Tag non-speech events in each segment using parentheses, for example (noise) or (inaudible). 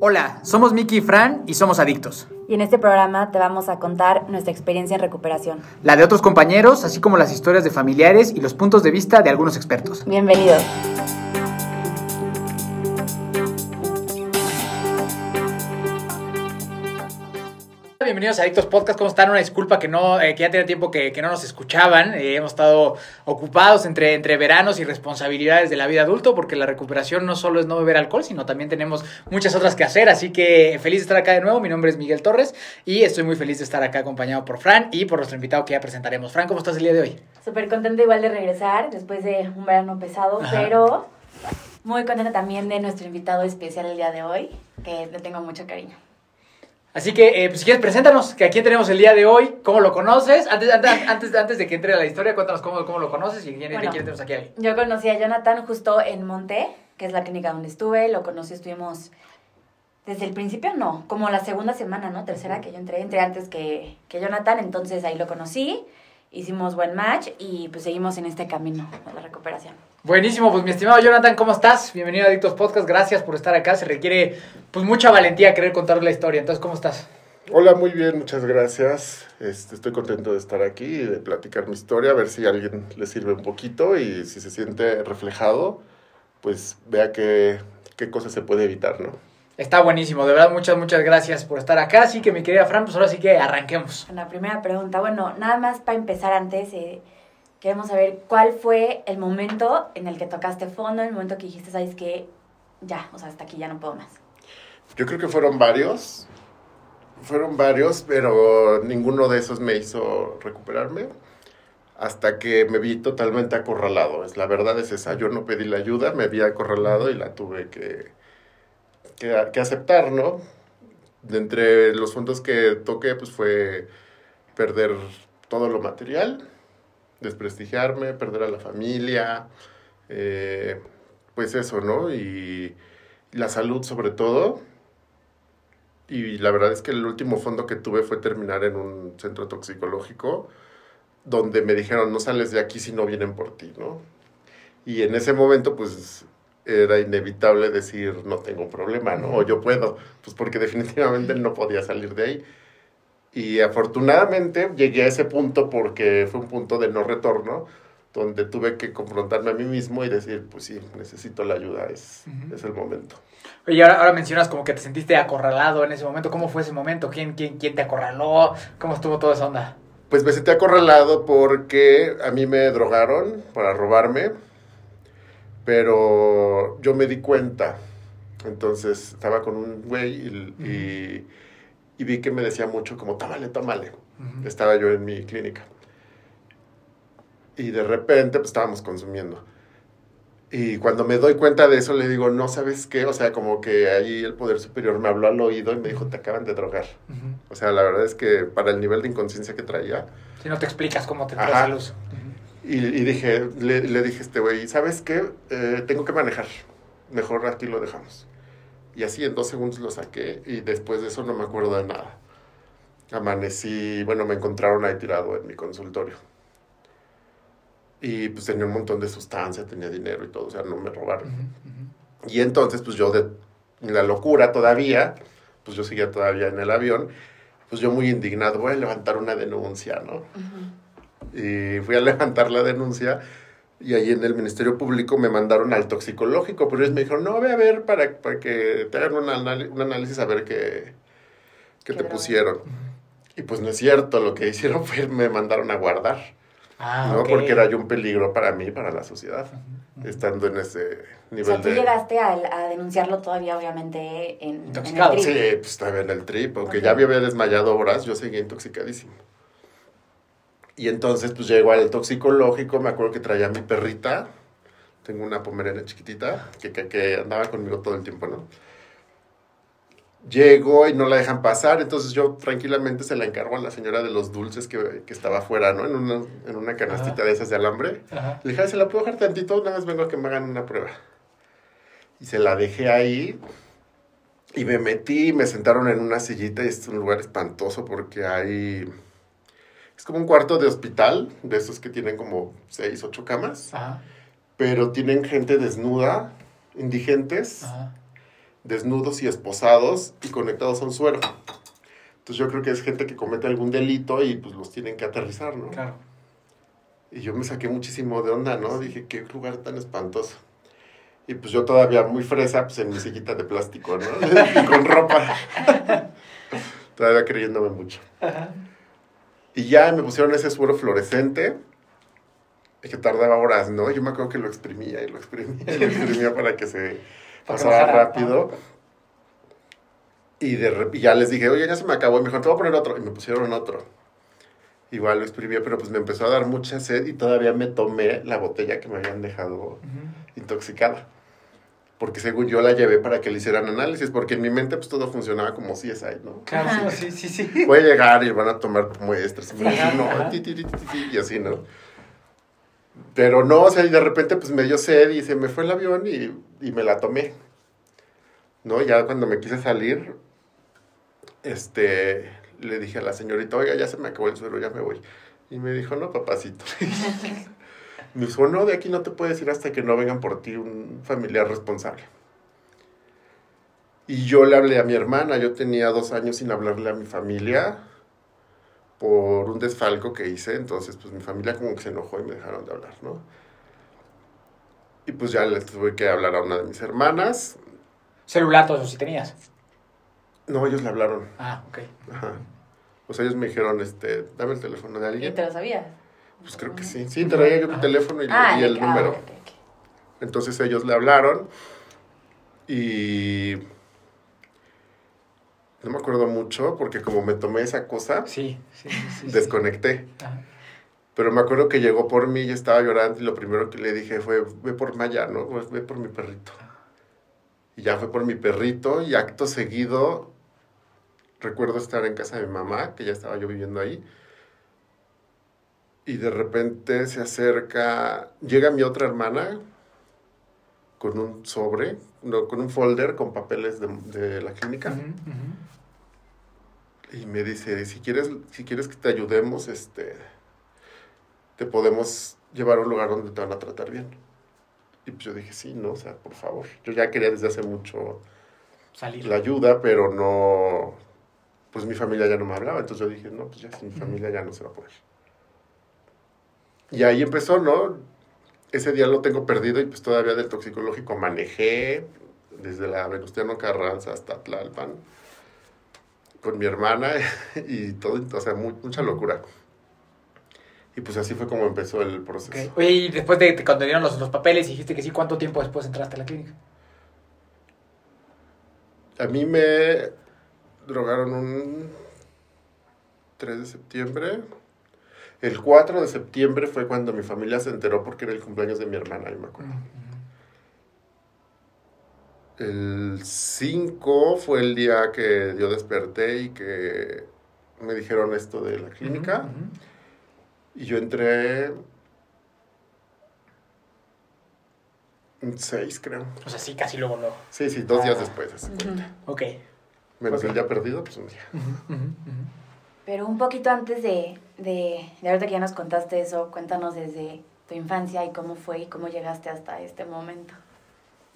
Hola, somos Miki y Fran y somos adictos. Y en este programa te vamos a contar nuestra experiencia en recuperación. La de otros compañeros, así como las historias de familiares y los puntos de vista de algunos expertos. Bienvenidos. Bienvenidos a Adictos Podcast, ¿cómo están? Una disculpa que no, eh, que ya tenía tiempo que, que no nos escuchaban. Eh, hemos estado ocupados entre, entre veranos y responsabilidades de la vida adulto, porque la recuperación no solo es no beber alcohol, sino también tenemos muchas otras que hacer. Así que feliz de estar acá de nuevo. Mi nombre es Miguel Torres y estoy muy feliz de estar acá acompañado por Fran y por nuestro invitado que ya presentaremos. Fran, ¿cómo estás el día de hoy? Súper contenta igual de regresar después de un verano pesado, Ajá. pero muy contenta también de nuestro invitado especial el día de hoy, que le tengo mucho cariño. Así que, eh, pues si quieres, preséntanos, que aquí tenemos el día de hoy, ¿cómo lo conoces? Antes, antes, (laughs) antes, antes de que entre a la historia, cuéntanos cómo, cómo lo conoces y quién, Bueno. quién tenemos aquí. Yo conocí a Jonathan justo en Monte, que es la clínica donde estuve, lo conocí, estuvimos desde el principio, no, como la segunda semana, ¿no? Tercera que yo entré, entré antes que, que Jonathan, entonces ahí lo conocí, hicimos buen match y pues seguimos en este camino de la recuperación. Buenísimo, pues mi estimado Jonathan, ¿cómo estás? Bienvenido a Adictos Podcast, gracias por estar acá. Se requiere pues mucha valentía querer contar la historia. Entonces, ¿cómo estás? Hola, muy bien, muchas gracias. Este, estoy contento de estar aquí y de platicar mi historia, a ver si a alguien le sirve un poquito y si se siente reflejado, pues vea qué, qué cosas se puede evitar, ¿no? Está buenísimo, de verdad, muchas, muchas gracias por estar acá. Así que mi querida Fran, pues ahora sí que arranquemos. La primera pregunta, bueno, nada más para empezar antes, eh, queremos saber cuál fue el momento en el que tocaste fondo, el momento que dijiste, sabes que ya, o sea, hasta aquí ya no puedo más. Yo creo que fueron varios, fueron varios, pero ninguno de esos me hizo recuperarme hasta que me vi totalmente acorralado. Es, la verdad es esa, yo no pedí la ayuda, me vi acorralado y la tuve que, que, que aceptar, ¿no? De entre los fondos que toqué, pues fue perder todo lo material, desprestigiarme, perder a la familia, eh, pues eso, ¿no? Y la salud sobre todo. Y la verdad es que el último fondo que tuve fue terminar en un centro toxicológico donde me dijeron no sales de aquí si no vienen por ti, ¿no? Y en ese momento pues era inevitable decir no tengo un problema, ¿no? O yo puedo, pues porque definitivamente no podía salir de ahí. Y afortunadamente llegué a ese punto porque fue un punto de no retorno, donde tuve que confrontarme a mí mismo y decir, pues sí, necesito la ayuda, es, Ujú. es el momento. Oye, ahora, ahora mencionas como que te sentiste acorralado en ese momento. ¿Cómo fue ese momento? ¿Quién, quién, quién te acorraló? ¿Cómo estuvo toda esa onda? Pues me sentí acorralado porque a mí me drogaron para robarme, pero yo me di cuenta. Entonces estaba con un güey y, y- y vi que me decía mucho como, tómale, tómale. Estaba yo en mi clínica. Y de repente pues estábamos consumiendo. Y cuando me doy cuenta de eso le digo, no sabes qué, o sea, como que ahí el poder superior me habló al oído y me dijo, te acaban de drogar. O sea, la verdad es que para el nivel de inconsciencia que traía, Si no te explicas cómo te traes a luz. Y, y dije, le, le dije a este güey, ¿sabes qué? Eh, tengo que manejar. Mejor aquí lo dejamos. Y así en dos segundos lo saqué y después de eso no me acuerdo de nada. Amanecí, bueno, me encontraron ahí tirado en mi consultorio. Y pues tenía un montón de sustancia, tenía dinero y todo, o sea, no me robaron. Ujú. Ujú. Y entonces, pues yo de en la locura todavía, pues yo seguía todavía en el avión, pues yo muy indignado, voy a levantar una denuncia, ¿no? Y fui a levantar la denuncia y ahí en el Ministerio Público me mandaron al toxicológico, pero ellos me dijeron, no, ve a ver para, para que te hagan un, anal- un análisis a ver qué, qué Qué te droga. pusieron. Y pues no es cierto, lo que hicieron (laughs) fue me mandaron a guardar, Ah, ¿no? Porque era yo un peligro para mí, para la sociedad, Ujú. estando en ese O nivel sea, tú de... llegaste a, a denunciarlo todavía, obviamente, en, en el trip. Sí, pues estaba en el trip, aunque Ok. ya me había desmayado horas, yo seguía intoxicadísimo. Y entonces, pues llego al toxicológico, me acuerdo que traía a mi perrita, tengo una pomerana chiquitita, que, que, que andaba conmigo todo el tiempo, ¿no? Llego y no la dejan pasar, entonces yo tranquilamente se la encargo a la señora de los dulces que, que estaba afuera, ¿no? En una, en una canastita Ajá. de esas de alambre. Ajá. Le dije, "Ay, ¿se la puedo dejar tantito? Nada más vengo a que me hagan una prueba. Y se la dejé ahí. Y me metí, me sentaron en una sillita y es un lugar espantoso porque hay... Es como un cuarto de hospital, de esos que tienen como seis, ocho camas, Ajá. pero tienen gente desnuda, indigentes, Ajá. desnudos y esposados y conectados a un suero. Entonces yo creo que es gente que comete algún delito y pues los tienen que aterrizar, ¿no? Claro. Y yo me saqué muchísimo de onda, ¿no? Dije, qué lugar tan espantoso. Y pues yo todavía muy fresa, pues en mi sillita de plástico, ¿no? y (laughs) con ropa. (laughs) todavía creyéndome mucho. Y ya me pusieron ese suero fluorescente, que tardaba horas, ¿no? Yo me acuerdo que lo exprimía y lo exprimía y lo exprimía para que se pasara rápido. Y, de, y ya les dije, oye, ya se me acabó. Y me dijo, te voy a poner otro. Y me pusieron otro. Igual lo exprimía, pero pues me empezó a dar mucha sed y todavía me tomé la botella que me habían dejado intoxicada. Porque según yo la llevé para que le hicieran análisis, porque en mi mente pues todo funcionaba como si CSI, ¿no? Claro, sí, sí, sí. Voy a llegar y van a tomar muestras. Y, no, ti, ti, ti, y así, ¿no? Pero no, o sea, y de repente pues me dio sed y se me fue el avión y, y me la tomé. ¿No? Ya cuando me quise salir, este, le dije a la señorita, oiga, ya se me acabó el suelo, ya me voy. Y me dijo, no, papacito. (laughs) (laughs) me dijo, no, de aquí no te puedes ir hasta que no vengan por ti un familiar responsable. Y yo le hablé a mi hermana, yo tenía dos años sin hablarle a mi familia por un desfalco que hice, entonces pues mi familia como que se enojó y me dejaron de hablar, ¿no? Y pues ya le tuve que hablar a una de mis hermanas. ¿Celular todo eso sí tenías? No, ellos le hablaron. Ah, ok. Ajá. O sea, ellos me dijeron, este, dame el teléfono de ¿Y alguien. te lo sabías? Pues creo que sí. Sí, traía yo mi teléfono y, Ah, y el ah, número. Entonces ellos le hablaron y no me acuerdo mucho porque como me tomé esa cosa, Sí, sí, sí. sí. desconecté. Ajá. Pero me acuerdo que llegó por mí y estaba llorando y lo primero que le dije fue, ve por Maya, ¿no? Pues, ve por mi perrito. Y ya fue por mi perrito y acto seguido recuerdo estar en casa de mi mamá, que ya estaba yo viviendo ahí. Y de repente se acerca, llega mi otra hermana con un sobre, no, con un folder con papeles de, de la clínica. Y me dice, si quieres, si quieres que te ayudemos, este, te podemos llevar a un lugar donde te van a tratar bien. Y pues yo dije, sí, no, o sea, por favor. Yo ya quería desde hace mucho Salir. la ayuda, pero no, pues mi familia ya no me hablaba. Entonces yo dije, no, pues ya sin mi familia ya no se va a poder. Y ahí empezó, ¿no? Ese día lo tengo perdido y pues todavía del toxicológico manejé desde la Venustiano Carranza hasta Tlalpan con mi hermana (laughs) y todo, o sea, mu- mucha locura. Y pues así fue como empezó el proceso. Oye, y después de que cuando dieron los, los papeles, dijiste que sí, ¿cuánto tiempo después entraste a la clínica? A mí me drogaron un 3 de septiembre. El 4 de septiembre fue cuando mi familia se enteró porque era el cumpleaños de mi hermana, yo me acuerdo. El 5 fue el día que yo desperté y que me dijeron esto de la clínica. Y yo entré un 6, creo. O sea, sí, casi luego, luego. Sí, sí, dos días Ah. después. de cuenta. Ok. Menos el día perdido, pues un día. Pero un poquito antes de, de, de ahorita que ya nos contaste eso, cuéntanos desde tu infancia y cómo fue y cómo llegaste hasta este momento.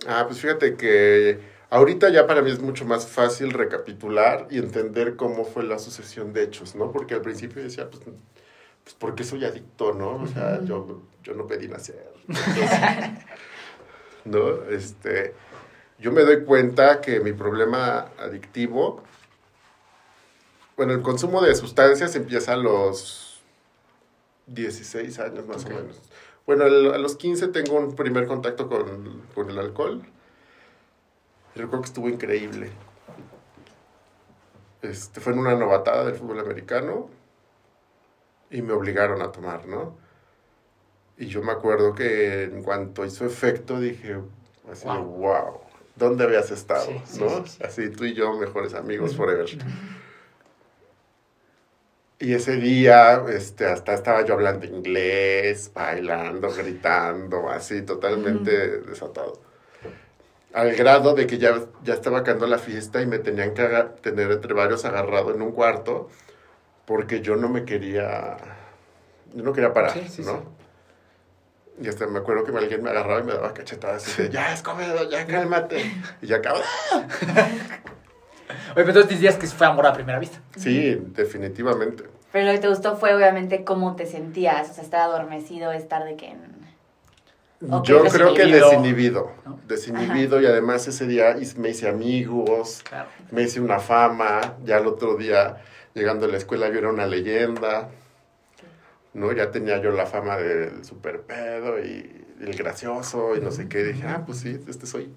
Ah, pues fíjate que ahorita ya para mí es mucho más fácil recapitular y entender cómo fue la sucesión de hechos, ¿no? Porque al principio decía, pues, pues ¿por qué soy adicto, no? O sea, yo, yo no pedí nacer. Entonces, (laughs) ¿No? Este, yo me doy cuenta que mi problema adictivo, bueno, el consumo de sustancias empieza a los 16 años más o menos. Bueno, el- a los 15 tengo un primer contacto con, con el alcohol. Recuerdo que estuvo increíble. Este, fue en una novatada del fútbol americano y me obligaron a tomar, ¿no? Y yo me acuerdo que en cuanto hizo efecto dije, así Wow. wow, ¿dónde habías estado? Sí, ¿no? sí, sí. Así tú y yo, mejores amigos forever. Y ese día, este, hasta estaba yo hablando inglés, bailando, gritando, así, totalmente desatado. Al grado de que ya, ya estaba acabando la fiesta y me tenían que tener entre varios agarrado en un cuarto porque yo no me quería, yo no quería parar, Sí, sí, ¿no? sí. Y hasta me acuerdo que alguien me agarraba y me daba cachetadas y decía, ya, Escobedo, ya, cálmate. (laughs) Y ya acababa. Oye, pero entonces dirías que fue amor a primera vista. Sí, definitivamente. Pero lo que te gustó fue obviamente cómo te sentías, o sea, estar adormecido, estar de que... en- Ok, Yo creo que desinhibido. desinhibido. ¿No? Desinhibido y además ese día me hice amigos, Claro. me hice una fama. Ya el otro día, llegando a la escuela, yo era una leyenda. ¿no? Ya tenía yo la fama del super pedo y el gracioso y no sé qué. Dije, ah, pues sí, este soy.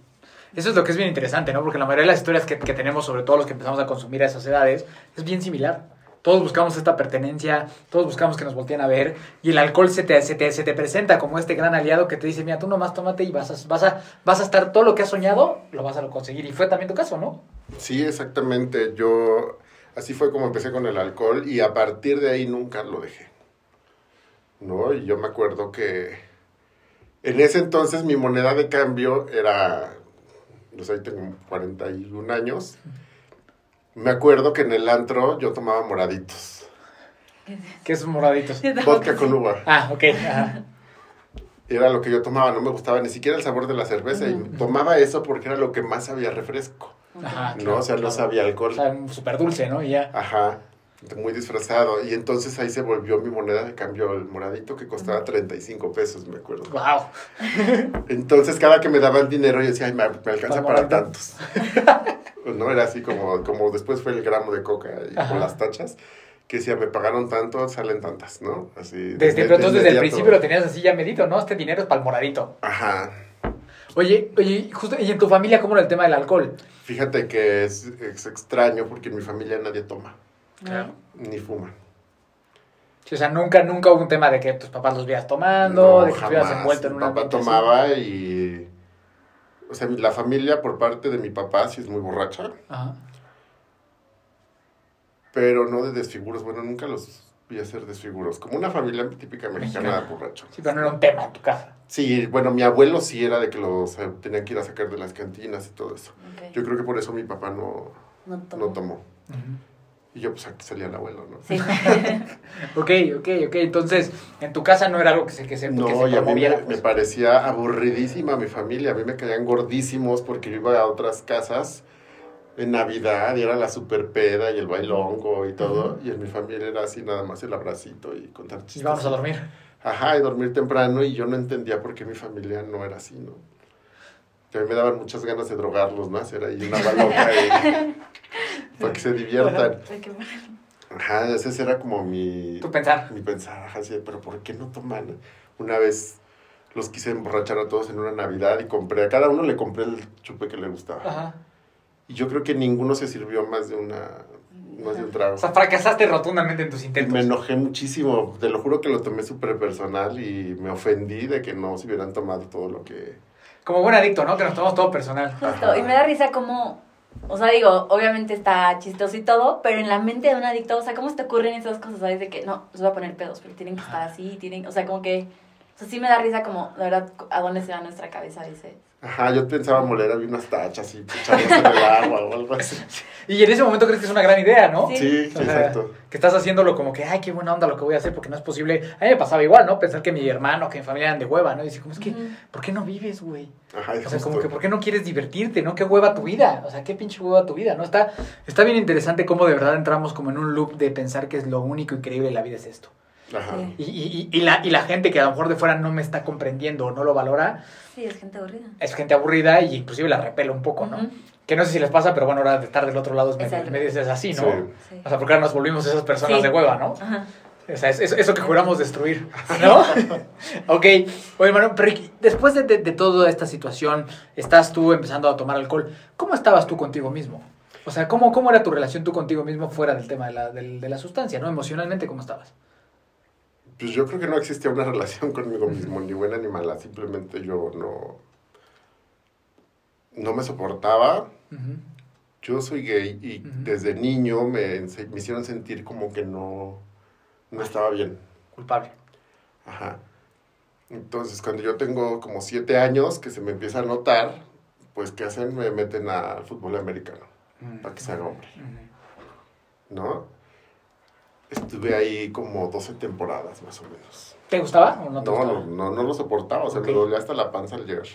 Eso es lo que es bien interesante, ¿no? Porque la mayoría de las historias que, que tenemos, sobre todo los que empezamos a consumir a esas edades, es bien similar. Todos buscamos esta pertenencia, todos buscamos que nos volteen a ver, y el alcohol se te, se te, se te presenta como este gran aliado que te dice, mira, tú nomás tómate y vas a, vas, a, vas a estar todo lo que has soñado, lo vas a conseguir. Y fue también tu caso, ¿no? Sí, exactamente. Yo, así fue como empecé con el alcohol y a partir de ahí nunca lo dejé. ¿No? Y yo me acuerdo que en ese entonces mi moneda de cambio era, sé, ahí tengo 41 años. Me acuerdo que en el antro yo tomaba moraditos. Que esos moraditos. Vodka con uva. Ah, ok. ajá. Era lo que yo tomaba, no me gustaba ni siquiera el sabor de la cerveza. Y tomaba eso porque era lo que más sabía refresco. Ajá, ¿No? O sea, no claro. sabía alcohol. O sea, súper dulce, ¿no? Y ya. Ajá, muy disfrazado. Y entonces ahí se volvió mi moneda de cambio, el moradito, que costaba 35 pesos, me acuerdo. ¡Wow! (laughs) Entonces cada que me daban dinero yo decía, ay, me, me alcanza Para tantos. (laughs) Pues no, era así como, como después fue el gramo de coca y Ajá. con las tachas, que decía, me pagaron tanto, salen tantas, ¿no? Así. Desde, de- pero entonces desde el principio lo tenías así ya medito, ¿no? Este dinero es para el moradito. Ajá. Oye, oye, justo, ¿y en tu familia cómo era el tema del alcohol? Fíjate que es, es extraño porque en mi familia nadie toma, Claro. ni fuma. Sí, o sea, nunca, nunca hubo un tema de que tus papás los vieras tomando, No, de que estuvieras envuelto en Mi una papá tomaba y... O sea, la familia por parte de mi papá sí es muy borracha, Ajá. pero no de desfiguros. Bueno, nunca los vi hacer desfiguros. Como una familia típica mexicana Mexicana. de borracho. Sí, pero no era un tema en tu casa. Sí, bueno, mi abuelo sí era de que los eh, tenían que ir a sacar de las cantinas y todo eso. Ok. Yo creo que por eso mi papá no, No tomo. no tomó. Y yo, pues aquí salía el abuelo, ¿no? Sí. (laughs) Ok, ok, ok. Entonces, en tu casa no era algo que se, que se, que No, se y a mí me, promoviera. me pues. parecía aburridísima mi familia. A mí me caían gordísimos porque yo iba a otras casas en Navidad y era la super peda y el bailongo y todo. Y en mi familia era así nada más el abracito y contar Y chistes. vamos a dormir. Ajá, y dormir temprano y yo no entendía por qué mi familia no era así, ¿no? Que a mí me daban muchas ganas de drogarlos, ¿no? Hacer ahí una baloca y... (laughs) para que se diviertan. Ajá, ese era como mi... Tu pensar. Mi pensar, ajá, sí, pero ¿por qué no toman? Una vez los quise emborrachar a todos en una Navidad y compré, a cada uno le compré el chupe que le gustaba. Ajá. Y yo creo que ninguno se sirvió más de una, más de un trago. O sea, fracasaste rotundamente en tus Y intentos. me enojé muchísimo, te lo juro que lo tomé súper personal y me ofendí de que no se hubieran tomado todo lo que... Como buen adicto, ¿no? Que nos tomamos todo personal. Justo, Ajá. y me da risa como, o sea, digo, obviamente está chistoso y todo, pero en la mente de un adicto, o sea, ¿cómo se te ocurren esas cosas, sabes? De que, no, los voy a poner pedos, pero tienen que estar así, tienen, o sea, como que, o sea, sí me da risa como, la verdad, a dónde se va nuestra cabeza, dice. Ajá, yo pensaba moler había unas tachas y echarlas en el agua o algo así. (laughs) Y en ese momento crees que es una gran idea, ¿no? Sí. Sí, sí, O sea, exacto. Que estás haciéndolo como que, ay, qué buena onda lo que voy a hacer porque no es posible. A mí me pasaba igual, ¿no? Pensar que mi hermano, que mi familia eran de hueva, ¿no? Y dice, como es que. ¿por qué no vives, güey? Ajá, es O sea, como que, ¿por qué no quieres divertirte, no? ¿Qué hueva tu vida? O sea, ¿qué pinche hueva tu vida, no? Está, está bien interesante cómo de verdad entramos como en un loop de pensar que es lo único increíble de la vida es esto. Ajá. Sí. Y, y, la, y la gente que a lo mejor de fuera no me está comprendiendo o no lo valora, Sí, es gente aburrida. es gente aburrida y inclusive la repela un poco, ¿no? Que no sé si les pasa, pero bueno, ahora de estar del otro lado es Es medio, es así, ¿no? Sí. Sí. O sea, porque ahora nos volvimos esas personas Sí. de hueva, ¿no? Ajá. O sea, es, es- eso que juramos destruir, ¿no? (laughs) ok. Oye, hermano, pero ¿y después de, de- de toda esta situación, estás tú empezando a tomar alcohol. ¿Cómo estabas tú contigo mismo? O sea, ¿cómo, cómo era tu relación tú contigo mismo fuera del tema de la, de la sustancia, ¿no? Emocionalmente, ¿cómo estabas? Pues yo creo que no existía una (laughs) relación conmigo mismo, ni buena ni mala. Simplemente yo no. No me soportaba. Yo soy gay y desde niño me, me hicieron sentir como que no, no estaba bien. Culpable. Ajá. Entonces, cuando yo tengo como siete años, que se me empieza a notar, pues, ¿qué hacen? Me meten al fútbol americano, para que se haga hombre. ¿no? Estuve ahí como 12 temporadas más o menos. ¿Te gustaba o no te No, gustaba? no, no, no lo soportaba, o sea, me dolía hasta la panza al llegar.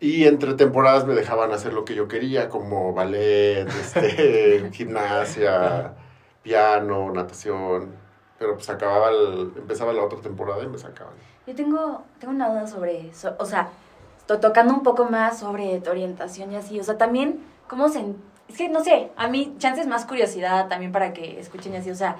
Y entre temporadas me dejaban hacer lo que yo quería, como ballet, (laughs) este, gimnasia, piano, natación. Pero pues acababa, el- empezaba la otra temporada y me sacaban. Yo tengo, tengo una duda sobre eso. O sea, to- tocando un poco más sobre tu orientación y así. O sea, también, ¿cómo se...? Es que, no sé, a mí, chances más curiosidad también para que escuchen así. O sea,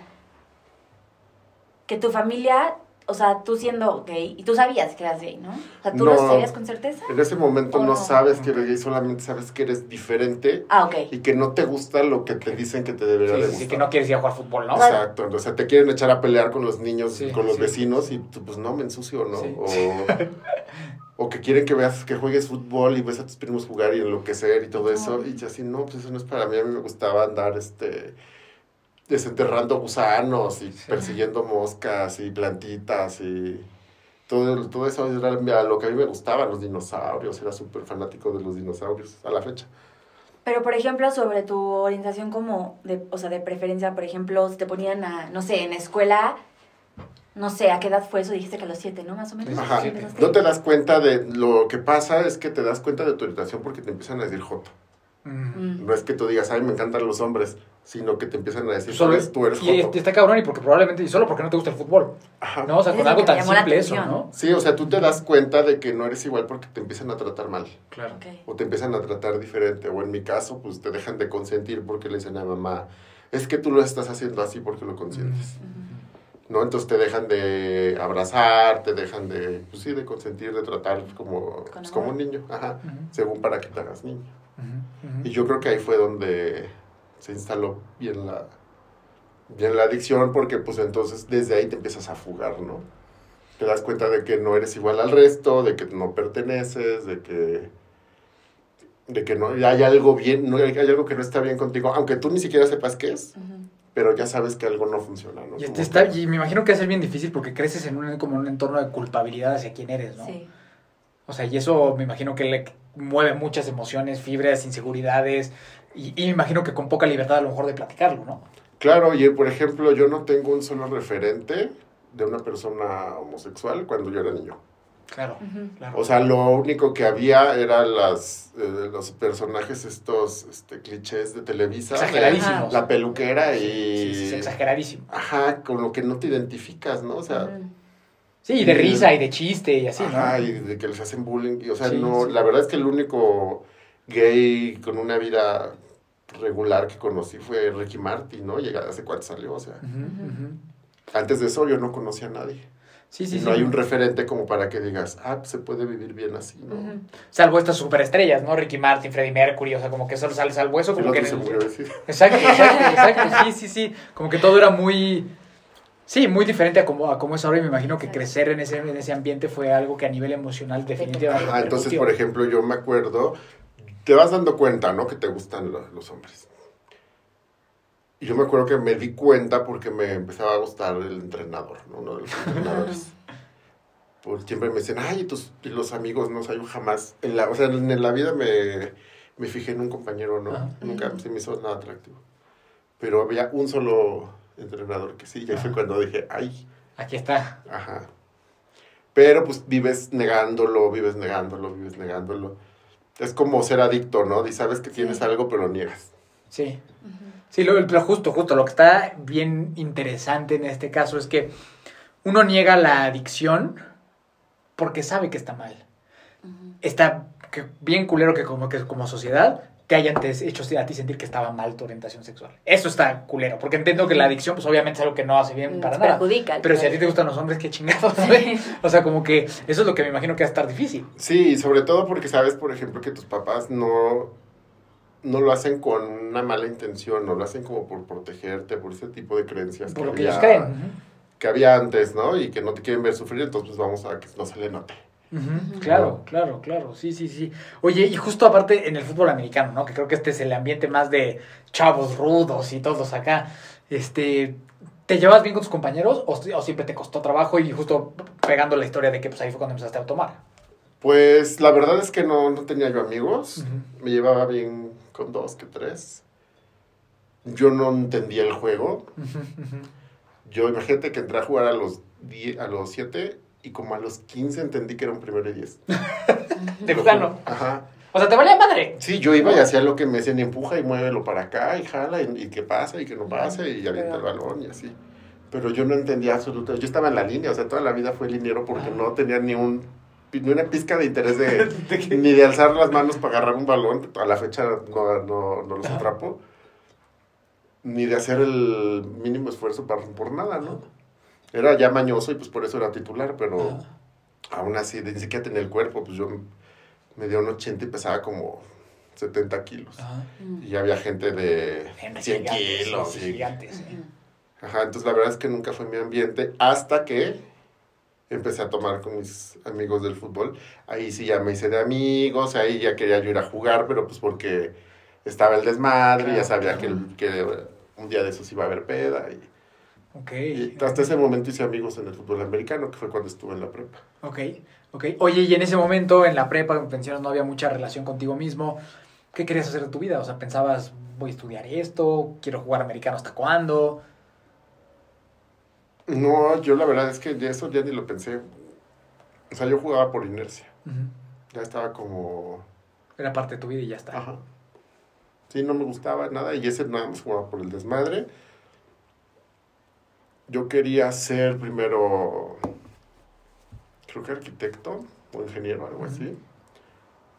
que tu familia, o sea, tú siendo gay, y tú sabías que eras gay, ¿no? O sea, ¿tú lo No. sabías con certeza? En ese momento ¿O no no? sabes que eres gay, solamente sabes que eres diferente Ah, ok. y que no te gusta lo que te dicen que te debería Sí, de sí, gustar. sí, que no quieres ir a jugar fútbol, ¿no? Exacto, o sea, te quieren echar a pelear con los niños, Sí, con los sí. vecinos y tú, pues no, me ensucio, ¿no? Sí. O, o que quieren que veas, que juegues fútbol y ves a tus primos jugar y enloquecer y todo eso. Y yo así, no, pues eso no es para mí. A mí me gustaba andar, este, desenterrando gusanos y persiguiendo moscas y plantitas y todo, todo eso era lo que a mí me gustaba, los dinosaurios. Era súper fanático de los dinosaurios a la fecha. Pero, por ejemplo, sobre tu orientación como, de, o sea, de preferencia, por ejemplo, si te ponían a, no sé, en escuela, no sé, ¿a qué edad fue eso? Dijiste que a los siete, ¿no? Más o menos. Ajá. No te das cuenta de lo que pasa es que te das cuenta de tu orientación porque te empiezan a decir joto. Mm. No es que tú digas, ay, me encantan los hombres, sino que te empiezan a decir, Solo "Sabes, tú eres y joto. está cabrón y porque probablemente y solo porque no te gusta el fútbol, Ajá. ¿no? O sea, con algo tan simple eso. ¿no? Sí, o sea, tú te das cuenta de que no eres igual porque te empiezan a tratar mal. Claro. O te empiezan a tratar diferente. O en mi caso, pues te dejan de consentir porque le dicen a mamá, es que tú lo estás haciendo así porque lo consientes. ¿No? Entonces te dejan de abrazar, te dejan de, pues sí, de consentir, de tratar como, pues, como un niño. Ajá. Según para que te hagas niño. Y yo creo que ahí fue donde se instaló bien la, bien la adicción, porque pues entonces desde ahí te empiezas a fugar, ¿no? Te das cuenta de que no eres igual al resto, de que no perteneces, de que de que no hay algo bien, no hay, hay algo que no está bien contigo, aunque tú ni siquiera sepas qué es, pero ya sabes que algo no funciona, ¿no? Y, este está, me imagino que va a ser bien difícil porque creces en un, como un entorno de culpabilidad hacia quién eres, ¿no? Sí. O sea, y eso me imagino que le mueve muchas emociones, fibras, inseguridades, y, y me imagino que con poca libertad a lo mejor de platicarlo, ¿no? Claro, y por ejemplo, yo no tengo un solo referente de una persona homosexual cuando yo era niño. Claro, claro. O sea, lo único que había eran las, eh, los personajes estos este, clichés de Televisa. exageradísimos. La peluquera y... Sí, sí, sí, exageradísimo. Ajá, con lo que no te identificas, ¿no? O sea... Sí, y de risa y de chiste y así, ¿no? Ajá, y de que les hacen bullying. Y, o sea, Sí, no, sí. la verdad es que el único gay con una vida regular que conocí fue Ricky Martin, ¿no? Llega, ¿Hace cuánto salió? O sea, antes de eso yo no conocía a nadie. Sí, sí, y sí. no hay un referente como para que digas, ah, pues se puede vivir bien así, ¿no? Ujú. Salvo estas superestrellas, ¿no? Ricky Martin, Freddie Mercury, o sea, como que eso sal, salvo eso, como que... se murió. (laughs) Exacto, exacto, exacto, sí, sí, sí. Como que todo era muy... Sí, muy diferente a como, a como es ahora y me imagino que Exacto. crecer en ese, en ese ambiente fue algo que a nivel emocional definitivamente... Ajá, entonces, por ejemplo, yo me acuerdo, te vas dando cuenta, ¿no? Que te gustan lo- los hombres. Y yo me acuerdo que me di cuenta porque me empezaba a gustar el entrenador, ¿no? Uno de los entrenadores. (laughs) Pues siempre me decían, ay, y tus, y los amigos, no, o sea, yo jamás, en la, o sea, en la vida me, me fijé en un compañero, ¿no? Ajá. Nunca se me hizo nada atractivo. Pero había un solo entrenador que sí, y ahí fue cuando dije, ay, Aquí está. Ajá. Pero pues vives negándolo, vives negándolo, vives negándolo. Es como ser adicto, ¿no? Y sabes que tienes Sí. algo, pero lo niegas. Sí. Sí, lo, pero justo, justo, lo que está bien interesante en este caso es que uno niega la adicción porque sabe que está mal. Está que bien culero que como, que como sociedad te hayan hecho a ti sentir que estaba mal tu orientación sexual. Eso está culero, porque entiendo que la adicción pues obviamente es algo que no hace bien para Te nada. perjudica Pero si a ti te gustan los hombres, qué chingados. Sí. O sea, como que eso es lo que me imagino que va a estar difícil. Sí, y sobre todo porque sabes, por ejemplo, que tus papás no, no lo hacen con una mala intención, no lo hacen como por protegerte, por ese tipo de creencias Por lo que había, ellos creen. Que había antes, ¿no? Y que no te quieren ver sufrir, entonces pues vamos a que no se le note. Claro, claro, claro, sí, sí, sí. Oye, y justo aparte en el fútbol americano, ¿no? Que creo que este es el ambiente más de chavos rudos y todos acá. Este, ¿te llevas bien con tus compañeros o, o siempre te costó trabajo y justo pegando la historia de que pues ahí fue cuando empezaste a tomar? Pues la verdad es que no, no tenía yo amigos. Me llevaba bien con dos que tres. yo no entendía el juego. Yo imagínate que entré a jugar a los 10, a los 7 y como a los 15 entendí que era un primero y 10. De (laughs) plano. Ajá. O sea, te valía madre. Sí, yo iba y hacía lo que me decían, empuja y muévelo para acá y jala y, y que pasa y que no pase y avienta el balón y así. Pero yo no entendía absolutamente, yo estaba en la línea, o sea, toda la vida fue liniero porque no tenía ni un ni una pizca de interés de, (laughs) ni de alzar las manos para agarrar un balón, a la fecha no, no, no los atrapo, ni de hacer el mínimo esfuerzo para, por nada, ¿no? Era ya mañoso y pues por eso era titular, pero aún así, ni siquiera tenía el cuerpo, pues yo me dio un 80 y pesaba como 70 kilos. Ajá. Y había gente de Gente 100 gigantes, kilos. sí, y- gigantes, sí. Ajá, entonces la verdad es que nunca fue mi ambiente hasta que empecé a tomar con mis amigos del fútbol. Ahí sí ya me hice de amigos, ahí ya quería yo ir a jugar, pero pues porque estaba el desmadre, Claro, ya sabía que, claro. que un día de esos iba a haber peda. Y, Ok. y hasta ese momento hice amigos en el fútbol americano, que fue cuando estuve en la prepa. Ok, ok. Oye, y en ese momento, en la prepa, como mencionas, no había mucha relación contigo mismo. ¿Qué querías hacer de tu vida? O sea, pensabas, voy a estudiar esto, quiero jugar americano hasta cuándo. No, yo la verdad es que de eso ya ni lo pensé. O sea, yo jugaba por inercia. Ya estaba como... Era parte de tu vida y ya está. Ajá. Sí, no me gustaba nada y ese nada más jugaba por el desmadre. Yo quería ser primero, creo que arquitecto o ingeniero, algo así.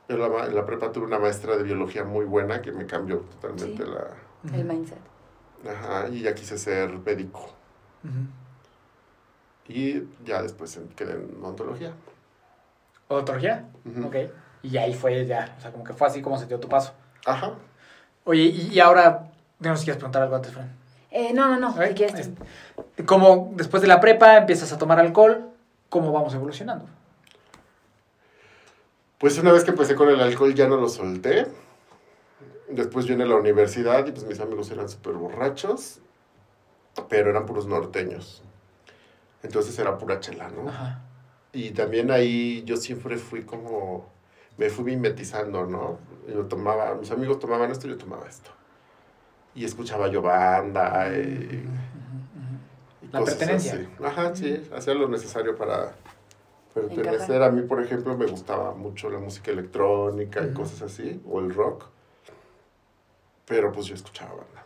Pero la ma- en la prepa tuve una maestra de biología muy buena que me cambió totalmente Sí. la... El mindset. Ajá, y ya quise ser médico. Ujú. Y ya después en- quedé en odontología. ¿Odontología? Ujú. Ok. Y ahí fue ya, o sea, como que fue así como se dio tu paso. Ajá. Oye, y, y ahora, no nos quieres preguntar algo antes, Fran. Eh, no, no, no. Si quieres. Este, Como después de la prepa empiezas a tomar alcohol, ¿cómo vamos evolucionando? Pues una vez que empecé con el alcohol ya no lo solté. Después vine a la universidad y pues mis amigos eran súper borrachos, pero eran puros norteños. Entonces era pura chela, ¿no? Ajá. Y también ahí yo siempre fui como, me fui mimetizando, ¿no? Yo tomaba, mis amigos tomaban esto, yo tomaba esto. Y escuchaba yo banda y, y La cosas pertenencia. así. Ajá, sí, hacía lo necesario para pertenecer. Encajar. A mí, por ejemplo, me gustaba mucho la música electrónica y Ujú. cosas así, o el rock. Pero pues yo escuchaba banda.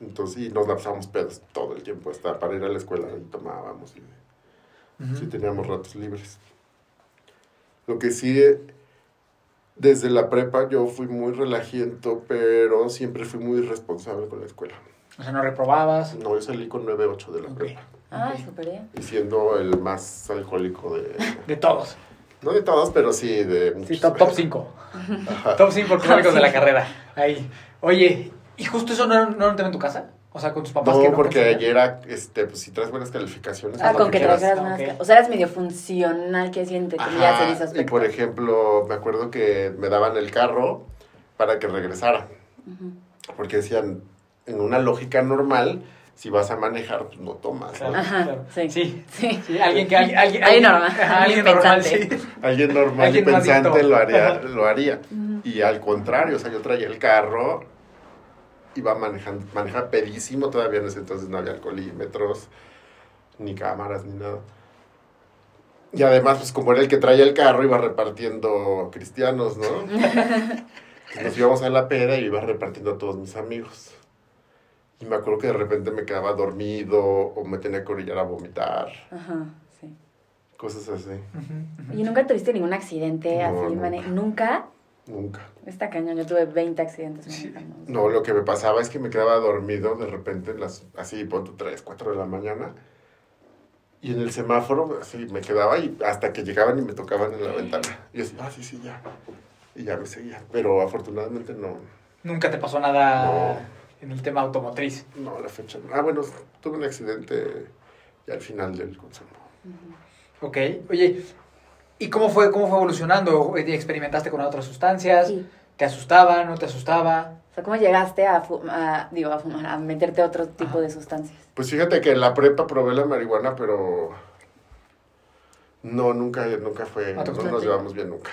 Entonces, y nos la pasábamos pedos todo el tiempo, hasta para ir a la escuela y tomábamos. Y. Sí, teníamos ratos libres. Lo que sí, eh, desde la prepa yo fui muy relajiento, pero siempre fui muy responsable con la escuela. O sea, no reprobabas. No, yo salí con 9-8 de la Ok. prepa. Ah, Ok. súper bien. Y siendo el más alcohólico de... (laughs) De todos. No de todos, pero sí de Sí, muchos. top, top 5. Ajá. Top 5 alcohólicos de la (laughs) carrera. Ahí. Oye, ¿y justo eso no, no lo tengo en tu casa? O sea, con tus papás que No, no porque ayer, era, este, pues si traes buenas calificaciones, Ah, lo con que Ah, buenas. ca- O sea, eras medio funcional, que siente que en ese y por ejemplo, me acuerdo que me daban el carro para que regresara. Porque decían, en una lógica normal, si vas a manejar, pues no tomas. Ajá, claro. sí. Sí. Sí. Sí, alguien que alguien, alguien, Alguien normal, ajá, alguien normal, pensante. sí. Alguien normal Alguien y pensante lo haría, lo haría. Y al contrario, o sea, yo traía el carro, iba manejando, manejaba pedísimo, todavía en ese entonces no había alcoholímetros, ni cámaras, ni nada. Y además, pues como era el que traía el carro, iba repartiendo cristianos, ¿no? (laughs) Nos íbamos a la peda y iba repartiendo a todos mis amigos. Y me acuerdo que de repente me quedaba dormido o me tenía que orillar a vomitar, Ajá, sí. cosas así. ¿Y nunca tuviste ningún accidente No, así? nunca. ¿Nunca? Nunca. Está cañón, yo tuve 20 accidentes Sí. No, lo que me pasaba es que me quedaba dormido de repente, en las, así, ponte 3, 4 de la mañana. Y en el semáforo, así, me quedaba y hasta que llegaban y me tocaban en la ventana. Y yo así, ah, sí, sí, ya. Y ya me seguía. Pero afortunadamente no, Nunca te pasó nada No. en el tema automotriz. no, la fecha. no. Ah, bueno, tuve un accidente ya al final del consumo. Ok. Oye, ¿y cómo fue, cómo fue evolucionando? ¿Experimentaste con otras sustancias? Sí. ¿Te asustaba? ¿No te asustaba? O sea, ¿cómo llegaste a, a, digo, a fumar, a meterte otro tipo Ajá. de sustancias? Pues fíjate que en la prepa probé la marihuana, pero no, nunca, nunca fue, ¿No nos llevamos bien nunca.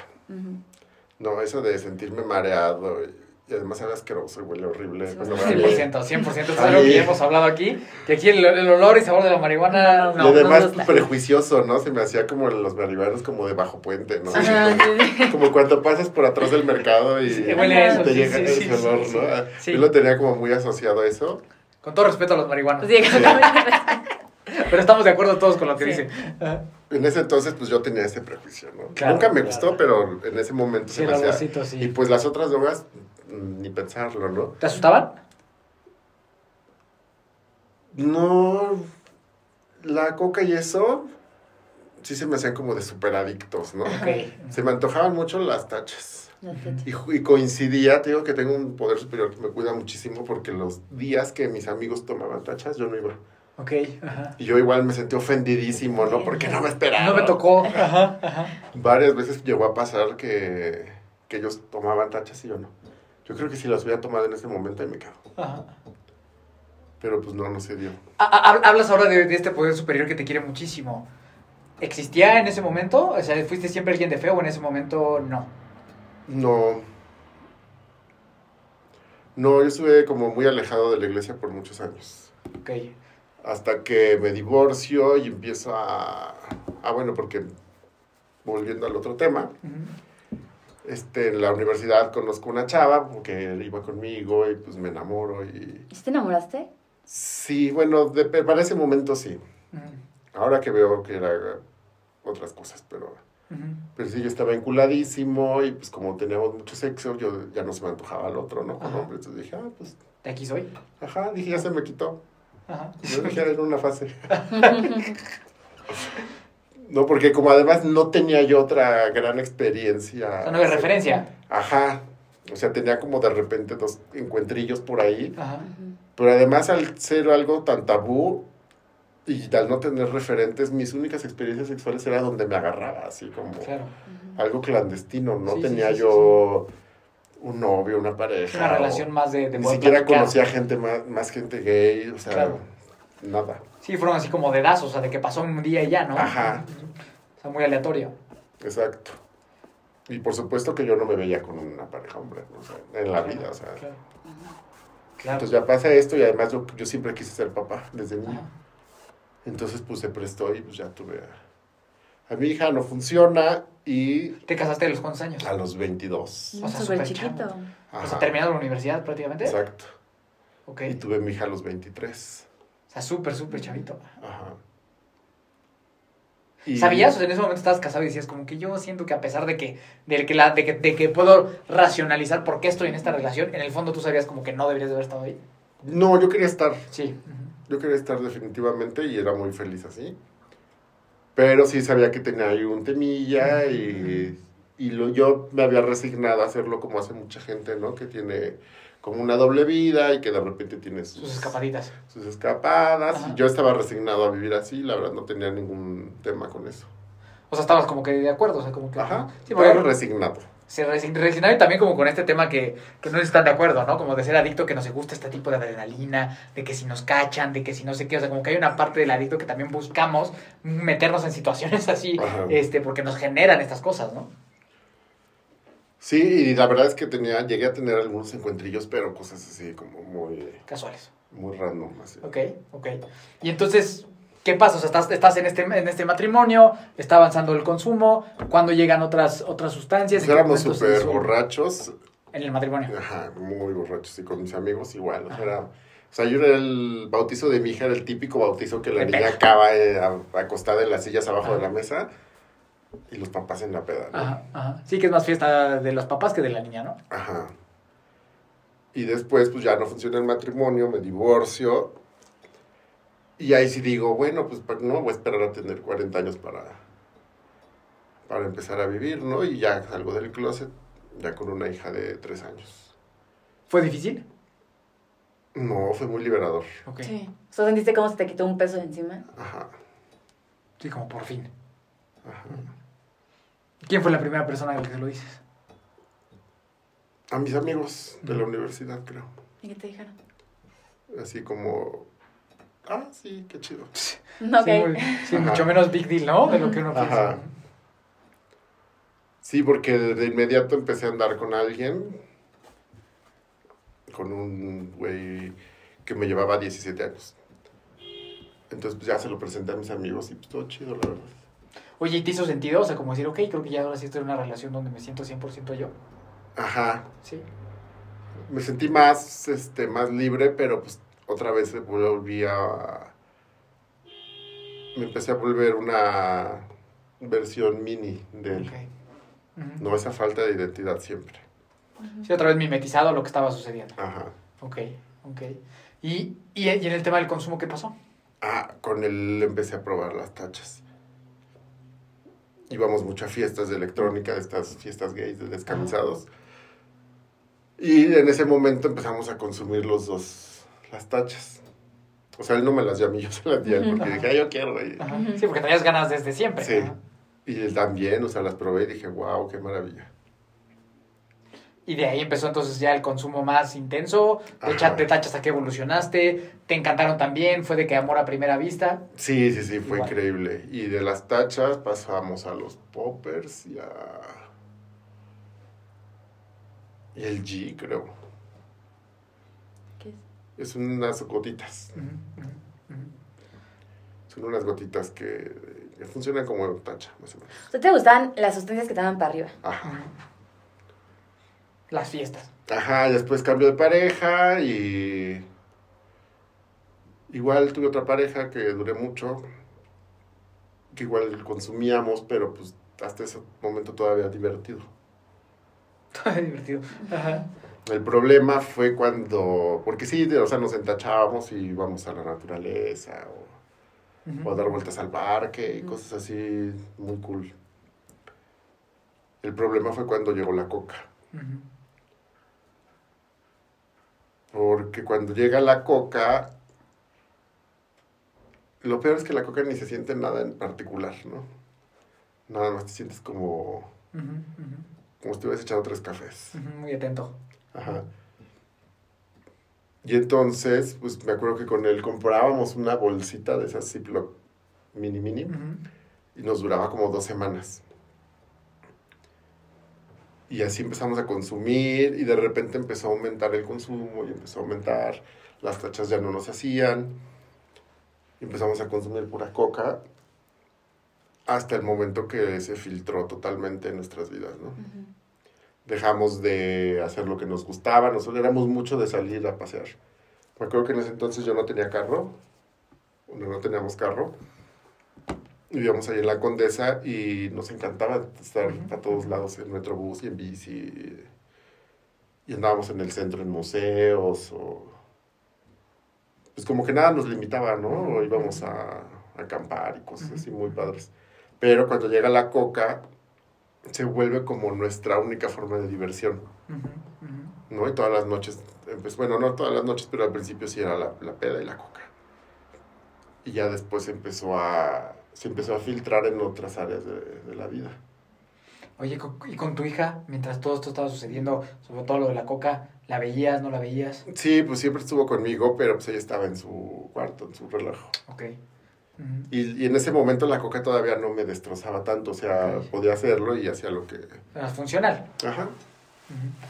No, eso de sentirme mareado y, Y además era asqueroso y huele horrible. Sí, a mí- 100%, 100%. Es algo que ya hemos hablado aquí. Que aquí el, el olor y sabor de la marihuana. No, y No, además prejuicioso, ¿no? Se me hacía como los marihuanos como de bajo puente, ¿no? Ajá, como, sí, sí. como cuando pasas por atrás del mercado y Sí, huele a eso, te sí, llega sí, ese sí, olor, sí, ¿no? sí. Yo lo tenía como muy asociado a eso. Con todo respeto a los marihuanos. Sí, Pero estamos de acuerdo todos con lo que Sí. dice. En ese entonces, pues yo tenía ese prejuicio, ¿no? Claro, Nunca me claro. gustó, pero en ese momento Sí, se me hacía. Y pues las otras drogas, ni pensarlo, ¿no? ¿Te asustaban? No. La coca y eso, sí se me hacían como de superadictos, ¿no? Ok. Se me antojaban mucho las tachas. Y, y coincidía, te digo que tengo un poder superior que me cuida muchísimo porque los días que mis amigos tomaban tachas, yo no iba. Ok. Ajá. Y yo igual me sentí ofendidísimo, ¿no? Porque no me esperaba. No me tocó. Ajá. Ajá. Varias veces llegó a pasar que, que ellos tomaban tachas y yo no. Yo creo que si las hubiera tomado en ese momento ahí me quedo. Ajá. Pero pues no, no se dio. Ha- ha- Hablas ahora de, de este poder superior que te quiere muchísimo. ¿Existía en ese momento? O sea, ¿fuiste siempre alguien de fe o en ese momento no? No. No, yo estuve como muy alejado de la iglesia por muchos años. Ok. Hasta que me divorcio y empiezo a... Ah, bueno, porque volviendo al otro tema, Ujú. Este, en la universidad conozco una chava que iba conmigo y pues me enamoro y... ¿Sí te enamoraste? Sí, bueno, de- para ese momento sí. Ahora que veo que era otras cosas, pero... Pero sí, yo estaba vinculadísimo y pues como teníamos mucho sexo, yo ya no se me antojaba al otro, ¿no? Con Ajá. hombre. Entonces dije, ah, pues, De aquí soy. ajá, dije, ya se me quitó. Ajá. Yo dije, era una fase. (laughs) no, porque como además no tenía yo otra gran experiencia. O sea, no hay referencia. Ajá. O sea, tenía como de repente dos encuentrillos por ahí. Ajá. Pero además al ser algo tan tabú y al no tener referentes, mis únicas experiencias sexuales era donde me agarraba, así como Claro. algo clandestino. No Sí, tenía sí, sí, yo un novio, una pareja. Una relación más de, de Ni siquiera platicar. conocía gente más, más gente gay, o sea, Claro. nada. Sí, fueron así como dedazos, o sea, de que pasó un día y ya, ¿no? Ajá. O sea, muy aleatorio. Exacto. Y por supuesto que yo no me veía con una pareja hombre, o sea, en la vida, o sea. Claro. Claro. Entonces ya pasa esto y además yo, yo siempre quise ser papá desde niño. Ajá. Entonces pues se prestó y pues ya tuve a, a mi hija, no funciona y ¿Te casaste a los cuántos años? a los 22. O sea, Súper chiquito. O Ajá. sea, terminando la universidad prácticamente. Exacto. Ok. Y tuve mi hija a los 23. O sea, súper, súper chavito. Ajá. Y- ¿Sabías? O sea, en ese momento estabas casado y decías como que yo siento que a pesar de que, de que, la, de que, de que puedo racionalizar por qué estoy en esta relación, en el fondo tú sabías como que no deberías de haber estado ahí. No, yo quería estar. Sí. Yo quería estar definitivamente y era muy feliz así. Pero sí sabía que tenía ahí un temilla y, y lo, yo me había resignado a hacerlo como hace mucha gente, ¿no? Que tiene como una doble vida y que de repente tiene sus, Sus escapaditas. sus escapadas. Ajá. Y yo estaba resignado a vivir así, la verdad no tenía ningún tema con eso. O sea, estabas como que de acuerdo, o sea, como que... Ajá, Sí, porque resignado. se resign- resignado y también como con este tema que, que no están de acuerdo, ¿no? Como de ser adicto, que nos gusta este tipo de adrenalina, de que si nos cachan, de que si no sé qué, o sea, como que hay una parte del adicto que también buscamos meternos en situaciones así, Ajá. este, porque nos generan estas cosas, ¿no? Sí, y la verdad es que tenía, llegué a tener algunos encuentrillos, pero cosas así como muy, Casuales. muy random. Así. Ok, ok. Y entonces, ¿qué pasa? O sea, estás, estás en, este, en este matrimonio, está avanzando el consumo, cuando llegan otras, otras sustancias? Pues ¿En qué éramos súper borrachos, En el matrimonio. Ajá, muy borrachos y con mis amigos igual. O sea, Ajá. era- o sea, yo era el bautizo de mi hija, era el típico bautizo que la De niña acaba eh, acostada en las sillas abajo Ajá. de la mesa y los papás en la peda. ¿no? Ajá, ajá. Sí que es más fiesta de los papás que de la niña, ¿no? Ajá. Y después, pues ya no funciona el matrimonio, me divorcio. Y ahí sí digo, bueno, pues no voy a esperar a tener 40 años para, para empezar a vivir, ¿no? Y ya salgo del closet, ya con una hija de 3 años. ¿Fue difícil? No, fue muy liberador. Sí. O sea, ¿sentiste cómo se te quitó un peso de encima? Ajá, Sí, como por fin. ajá. ¿Quién fue la primera persona a la que se lo dices? A mis amigos de la universidad, creo. ¿Y qué te dijeron? Así como, ah, sí, qué chido. No, (laughs) ok. Sí, muy- sí, Ajá. mucho menos big deal, ¿no? De lo que uno Ajá. piensa. Sí, porque de inmediato empecé a andar con alguien con un güey que me llevaba 17 años. Entonces, pues ya se lo presenté a mis amigos y pues todo chido, la verdad. Oye, ¿y te hizo sentido? O sea, como decir, ok, creo que ya ahora sí estoy en una relación donde me siento 100% yo. Ajá. Sí. Me sentí más, este, más libre, pero pues otra vez me volví a... Me empecé a volver una versión mini de él. Ok. Ujú. No esa falta de identidad siempre. Sí, otra vez mimetizado a lo que estaba sucediendo. Ajá. Ok, ok. ¿Y, y, y en el tema del consumo qué pasó? Ah, con él empecé a probar las tachas. Íbamos mucho a fiestas de electrónica, de estas fiestas gays de descamisados. Y en ese momento empezamos a consumir los dos las tachas. O sea, él no me las dio a mí, (laughs) yo se las di a él porque Ajá. dije, "Ah, yo quiero. Y, Ajá. Sí, porque traías ganas desde siempre. Sí. Ajá. y él también, o sea, las probé y dije, wow, qué maravilla. Y de ahí empezó entonces ya el consumo más intenso. De, tachas a qué evolucionaste. Te encantaron también. Fue de que amor a primera vista. Sí, sí, sí, fue Igual. increíble. Y de las tachas pasamos a los poppers y a... Y el G, creo. ¿Qué es? Es unas gotitas. Son unas gotitas que, que funcionan como tacha, más o menos. ¿te gustaban las sustancias que te daban para arriba? Ajá. Las fiestas. Ajá, y después cambio de pareja y... Igual tuve otra pareja que duré mucho, que igual consumíamos, pero pues hasta ese momento todavía divertido. Divertido. Ajá. El problema fue cuando, porque sí, o sea, nos entachábamos y íbamos a la naturaleza o, o a dar vueltas al parque y cosas así, muy cool. El problema fue cuando llegó la coca. Ujú. Porque cuando llega la coca, lo peor es que la coca ni se siente nada en particular, ¿no? Nada más te sientes como, como si te hubieras echado tres cafés. ujú. Muy atento. Ajá. Y entonces, pues me acuerdo que con él comprábamos una bolsita de esas Ziploc mini mini y nos duraba como dos semanas. Y así empezamos a consumir y de repente empezó a aumentar el consumo y empezó a aumentar, las tachas ya no nos hacían, empezamos a consumir pura coca hasta el momento que se filtró totalmente en nuestras vidas, ¿no? Dejamos de hacer lo que nos gustaba, nosotros éramos mucho de salir a pasear. Me acuerdo que en ese entonces yo no tenía carro, no, no teníamos carro, vivíamos ahí en la Condesa y nos encantaba estar Ujú. a todos lados en Metrobús y en bici. Y andábamos en el centro en museos o... Pues como que nada nos limitaba, ¿no? Íbamos a, a acampar y cosas así muy padres. Pero cuando llega la coca, se vuelve como nuestra única forma de diversión. ¿no? Y todas las noches, pues bueno, no todas las noches, pero al principio sí era la, la peda y la coca. Y ya después empezó a, se empezó a filtrar en otras áreas de, de la vida. Oye, ¿y con tu hija, mientras todo esto estaba sucediendo, sobre todo lo de la coca, la veías, no la veías? Sí, pues siempre estuvo conmigo, pero pues ella estaba en su cuarto, en su relajo. Ok. Y, y en ese momento la coca todavía no me destrozaba tanto, o sea, Ok. podía hacerlo y hacía lo que... Era funcional. Ajá.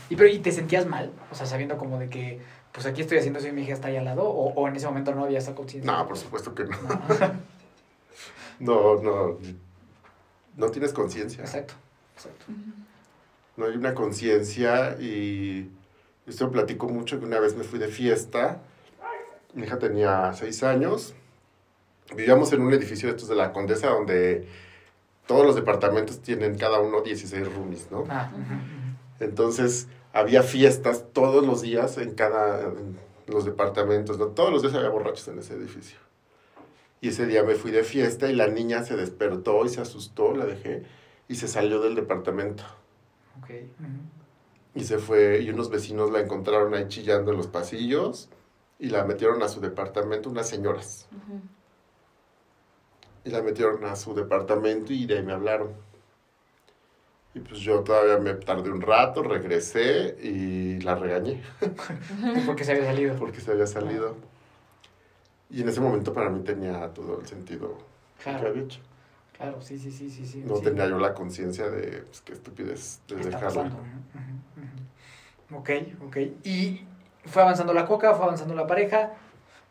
¿Y, pero, ¿Y te sentías mal? O sea, sabiendo como de que, pues aquí estoy haciendo eso y mi hija está ahí al lado, o, o en ese momento no había esa conciencia. No, por supuesto que no. No. (laughs) No, no. No tienes conciencia. Exacto, exacto. No hay una conciencia y esto lo platico mucho que una vez me fui de fiesta. Mi hija tenía seis años. Vivíamos en un edificio de estos de la Condesa donde todos los departamentos tienen cada uno 16 roomies, ¿no? Ah. Entonces había fiestas todos los días en cada en los departamentos, ¿no? Todos los días había borrachos en ese edificio. Y ese día me fui de fiesta y la niña se despertó y se asustó, la dejé, y se salió del departamento. Ok. ujú. Y se fue, y unos vecinos la encontraron ahí chillando en los pasillos y la metieron a su departamento, unas señoras. Y la metieron a su departamento y de ahí me hablaron. Y pues yo todavía me tardé un rato, regresé y la regañé (laughs) Porque se había salido. porque se había salido. Y en ese momento para mí tenía todo el sentido lo que Claro, había hecho. claro, sí, sí, sí, sí. sí No sí. tenía yo la conciencia de pues, qué estupidez de ujú, ujú. Ok, ok. Y fue avanzando la coca, fue avanzando la pareja.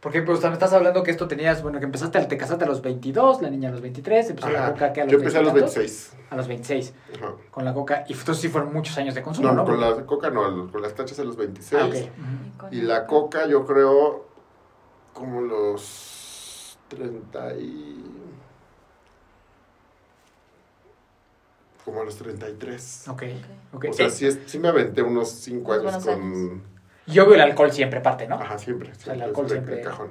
Porque pues me estás hablando que esto tenías, bueno, que empezaste, al- te casaste a los 22, la niña a los 23, empezó la Ajá. coca que a los Yo empecé a los 20 y tantos. 26. A los 26, Ajá. con la coca. Y entonces sí fueron muchos años de consumo, No, ¿no? no, con la coca no, con las tachas a los 26. Ah, ok. Ujú. Y la coca yo creo como los 30 y... Como a los 33. Ok, ok. O sea, sí, es- sí me aventé unos 5 Unos años buenos con... Y obvio el alcohol siempre parte, ¿no? Ajá, siempre. sea, el siempre, alcohol siempre- de cajón.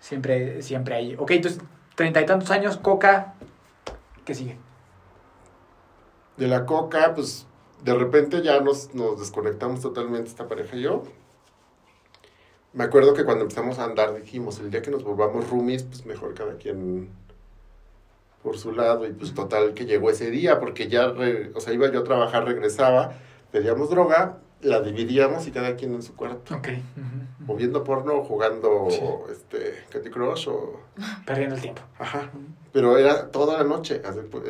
Siempre, siempre ahí. Ok, entonces, treinta y tantos años, coca, ¿qué sigue? De la coca, pues de repente ya nos, nos desconectamos totalmente esta pareja y yo. Me acuerdo que cuando empezamos a andar dijimos, el día que nos volvamos roomies, pues mejor cada quien por su lado. Y pues total que llegó ese día, porque ya, re- o sea, iba yo a trabajar, regresaba, pedíamos droga, la dividíamos y cada quien en su cuarto. Ok. O viendo porno, o jugando Sí. este, Candy Crush o... Perdiendo el tiempo. Ajá. Pero era toda la noche.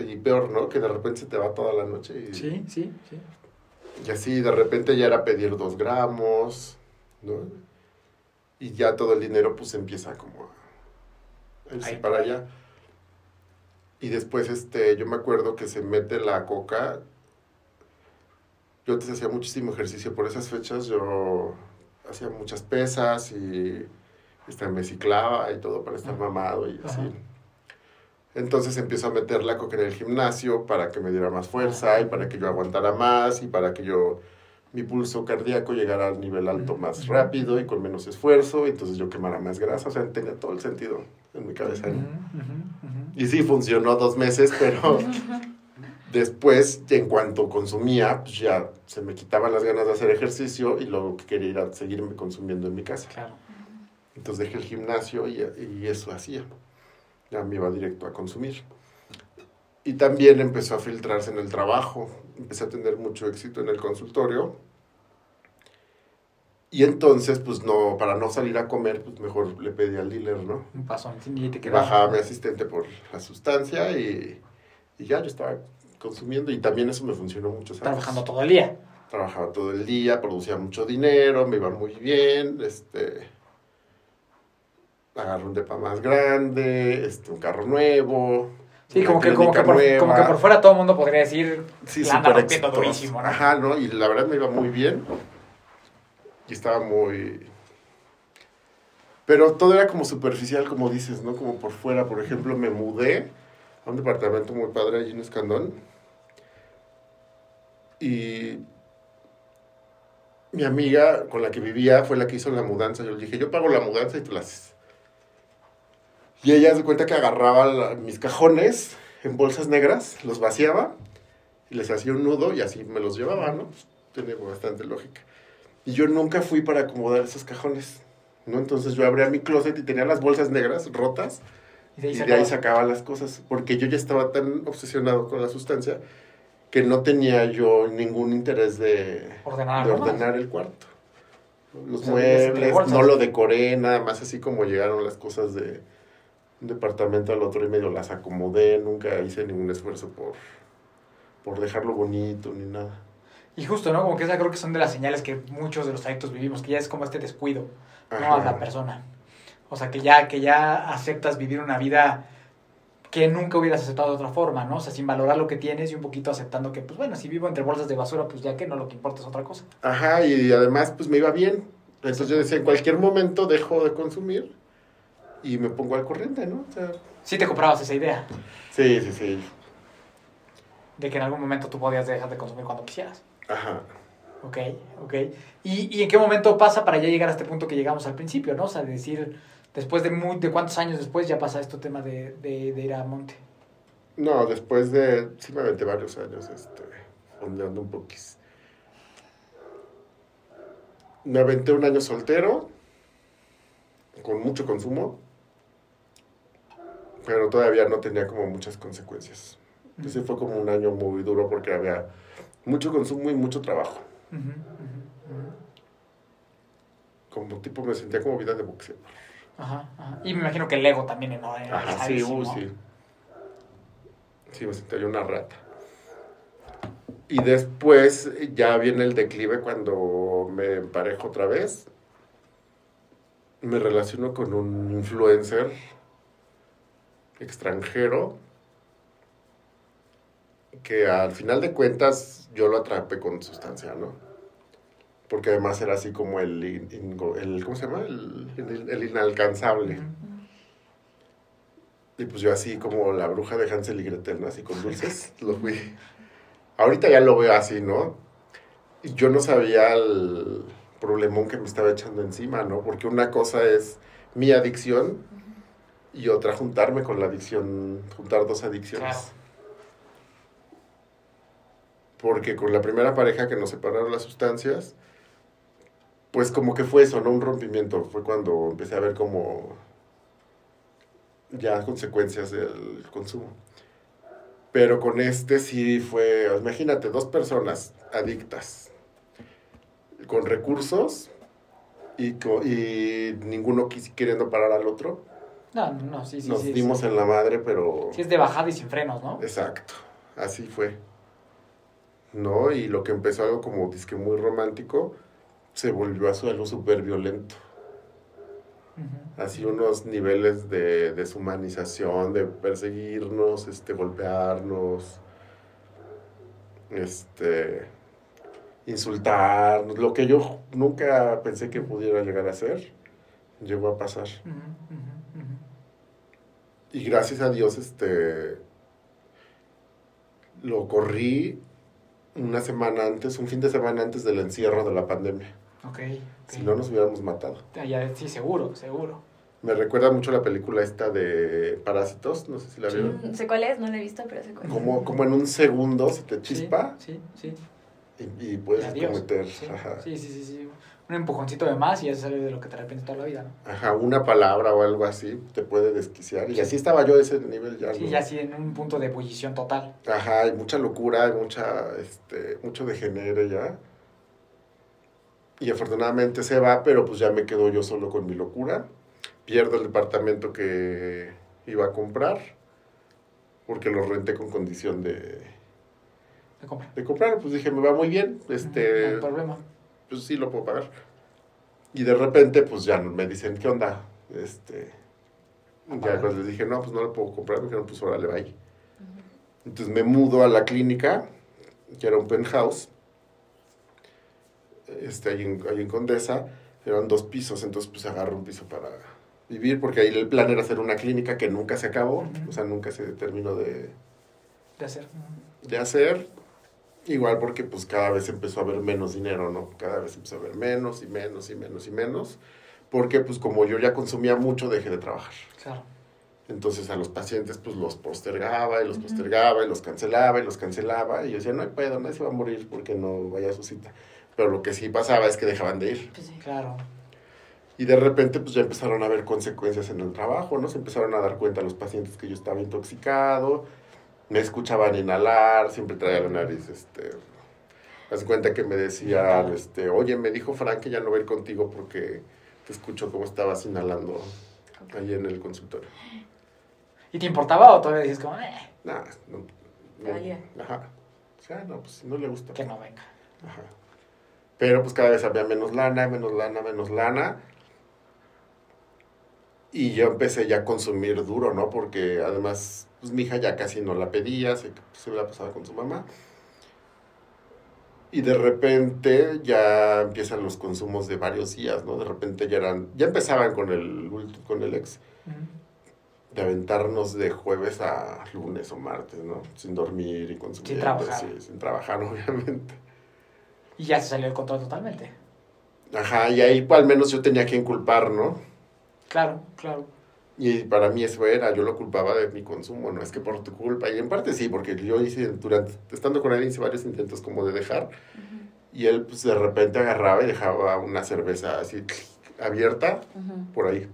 Y peor, ¿no? Que de repente se te va toda la noche. Y, Sí, sí, sí. y así de repente ya era pedir dos gramos, ¿no? Y ya todo el dinero pues empieza como a irse para allá. Y después, este, yo me acuerdo que se mete la coca. Yo antes hacía muchísimo ejercicio. Por esas fechas yo hacía muchas pesas y este, me ciclaba y todo para estar mamado y así. Ajá. Entonces empiezo a meter la coca en el gimnasio para que me diera más fuerza y para que yo aguantara más y para que yo mi pulso cardíaco llegara al nivel alto más rápido y con menos esfuerzo, entonces yo quemara más grasa, o sea, tenía todo el sentido en mi cabeza. Y sí, funcionó dos meses, pero (laughs) después, en cuanto consumía, pues ya se me quitaban las ganas de hacer ejercicio y que quería era seguirme consumiendo en mi casa. Claro. Entonces dejé el gimnasio y, y eso hacía. Ya me iba directo a consumir. Y también empezó a filtrarse en el trabajo. Empecé a tener mucho éxito en el consultorio. Y entonces, pues no, para no salir a comer, pues mejor le pedí al dealer, ¿no? Un pasón, y te. Bajaba a mi asistente por la sustancia y, y ya yo estaba consumiendo y también eso me funcionó mucho. ¿sabes? Trabajando todo el día. Trabajaba todo el día, producía mucho dinero, me iba muy bien, este... Agarré un depa más grande, este, un carro nuevo. Sí, como que, como, que por, como que por fuera todo el mundo podría decir, Sí, la anda rompiendo durísimo, ¿no? Ajá, ¿no? Y la verdad me iba muy bien. Y estaba muy... Pero todo era como superficial, como dices, ¿no? Como por fuera. Por ejemplo, me mudé a un departamento muy padre allí en Escandón. Y mi amiga con la que vivía fue la que hizo la mudanza. Yo le dije, yo pago la mudanza y tú la haces. Y ella se cuenta que agarraba la- mis cajones en bolsas negras, los vaciaba y les hacía un nudo y así me los llevaba, ¿no? Pues, tiene bastante lógica. Y yo nunca fui para acomodar esos cajones, ¿no? Entonces yo abría mi closet y tenía las bolsas negras rotas Y de ahí y de ahí sacaba las cosas, porque yo ya estaba tan obsesionado con la sustancia que no tenía yo ningún interés de, Ordenar de ordenar el cuarto. Los O sea, muebles, no lo decoré, nada más así como llegaron las cosas de un departamento al otro y medio las acomodé, nunca hice ningún esfuerzo por, por dejarlo bonito ni nada. Y justo, ¿no? Como que esa creo que son de las señales que muchos de los adictos vivimos, que ya es como este descuido, ¿no? A la persona. O sea, que ya, que ya aceptas vivir una vida que nunca hubieras aceptado de otra forma, ¿no? O sea, sin valorar lo que tienes y un poquito aceptando que, pues bueno, si vivo entre bolsas de basura, pues ya que no, lo que importa es otra cosa. Ajá, y además pues me iba bien. Entonces yo decía, en cualquier momento dejo de consumir y me pongo al corriente, ¿no? O sea, Sí te comprabas esa idea sí, sí, sí. de que en algún momento tú podías dejar de consumir cuando quisieras. Ajá. Ok, ok. ¿Y, y en qué momento pasa para ya llegar a este punto que llegamos al principio, ¿no? O sea, de decir, después de muy, de cuántos años después ya pasa este tema de, de, de ir a monte. No, después de, sí me aventé varios años, este, ondeando un poquís. Me aventé un año soltero, con mucho consumo, pero todavía no tenía como muchas consecuencias. Ese fue como un año muy duro porque había mucho consumo y mucho trabajo. Como tipo me sentía como vida de boxeo. Ajá, ajá. Y me imagino que el ego también ¿no? era Ajá, sí, uy, sí. Sí, me sentía yo una rata. Y después ya viene el declive cuando me emparejo otra vez. me relaciono con un influencer extranjero que al final de cuentas yo lo atrapé con sustancia, ¿no? Porque además era así como el, el ¿cómo se llama? El, el- el inalcanzable. Y pues yo así como la bruja de Hansel y Gretel, ¿no? Así con dulces, (laughs) lo fui. Ahorita ya lo veo así, ¿no? Y yo no sabía el problemón que me estaba echando encima, ¿no? Porque una cosa es mi adicción y otra juntarme con la adicción, juntar dos adicciones. Claro. Porque con la primera pareja que nos separaron las sustancias, pues como que fue eso, ¿no? Un rompimiento. Fue cuando empecé a ver como ya consecuencias del consumo. Pero con este sí fue, imagínate, dos personas adictas, con recursos y, y ninguno queriendo parar al otro. No, no, sí, sí. Nos sí, dimos sí. en la madre, pero... Sí, es de bajada y sin frenos, ¿no? Exacto, así fue. ¿No? Y lo que empezó algo como disque muy romántico, se volvió a algo súper violento. Así unos niveles de deshumanización, de perseguirnos, este, golpearnos, este, insultarnos, lo que yo nunca pensé que pudiera llegar a ser, llegó a pasar. Ujú. Y gracias a Dios, este, lo corrí una semana antes, un fin de semana antes del encierro de la pandemia. Ok. Si no, nos hubiéramos matado. Ah, ya, sí, seguro, seguro. Me recuerda mucho la película esta de Parásitos, no sé si la Sí. vieron. Mm, Sé cuál es, no la he visto, pero sé cuál es. Como, como en un segundo se te chispa Sí, sí. sí. y, puedes cometer sí, sí, sí, sí. Un empujoncito de más y ya se sale de lo que te arrepientes toda la vida, ¿no? ajá, una palabra o algo así te puede desquiciar. Y así estaba yo a ese nivel ya. Sí, ¿no? ya sí, en un punto de ebullición total. Ajá, hay mucha locura, hay mucha, este, mucho degenere ya. Y afortunadamente se va, pero pues ya me quedo yo solo con mi locura. Pierdo el departamento que iba a comprar, porque lo renté con condición de, De compra. de comprar. Pues dije, me va muy bien, No este, hay problema. Pues sí lo puedo pagar. Y de repente, pues ya me dicen, ¿qué onda? Este, ya cuando les dije, no, pues no lo puedo comprar, me dijeron, pues órale, va ahí. Entonces me mudo a la clínica, que era un penthouse, este, ahí en, ahí en Condesa, eran dos pisos, entonces pues agarro un piso para vivir, porque ahí el plan era hacer una clínica que nunca se acabó, o sea, nunca se terminó de, De hacer. de hacer. Igual porque pues cada vez empezó a haber menos dinero, ¿no? Cada vez empezó a haber menos y menos y menos y menos. Porque pues como yo ya consumía mucho, dejé de trabajar. Claro. Entonces a los pacientes pues los postergaba y los postergaba y los cancelaba y los cancelaba. Y yo decía, no hay pedo, nadie se va a morir porque no vaya a su cita. Pero lo que sí pasaba es que dejaban de ir. Pues sí. Claro. Y de repente pues ya empezaron a haber consecuencias en el trabajo, ¿no? Se empezaron a dar cuenta los pacientes que yo estaba intoxicado, me escuchaban inhalar, siempre traía la nariz, este... Haz cuenta que me decían, este, oye, me dijo Frank que ya no va a ir contigo porque te escucho cómo estabas inhalando ahí en el consultorio. ¿Y te importaba o todavía dices como, eh, Nada, no, Te valía. Ajá. O sea, no, pues no le gusta. que no venga? Ajá. Pero pues cada vez había menos lana, menos lana, menos lana. Y yo empecé ya a consumir duro, ¿no? Porque además, pues mi hija ya casi no la pedía, se, se la pasaba con su mamá. Y de repente ya empiezan los consumos de varios días, ¿no? De repente ya eran, ya empezaban con el, con el ex, de aventarnos de jueves a lunes o martes, ¿no? Sin dormir y consumiendo. Sin trabajar. sí, sin trabajar, (laughs) obviamente. Y ya se salió el control totalmente. Ajá, y ahí pues, al menos yo tenía que inculpar, ¿no? Claro, claro. Y para mí eso era, yo lo culpaba de mi consumo, no es que por tu culpa. Y en parte sí, porque yo hice, durante, estando con él, hice varios intentos como de dejar. Y él pues de repente agarraba y dejaba una cerveza así abierta por ahí.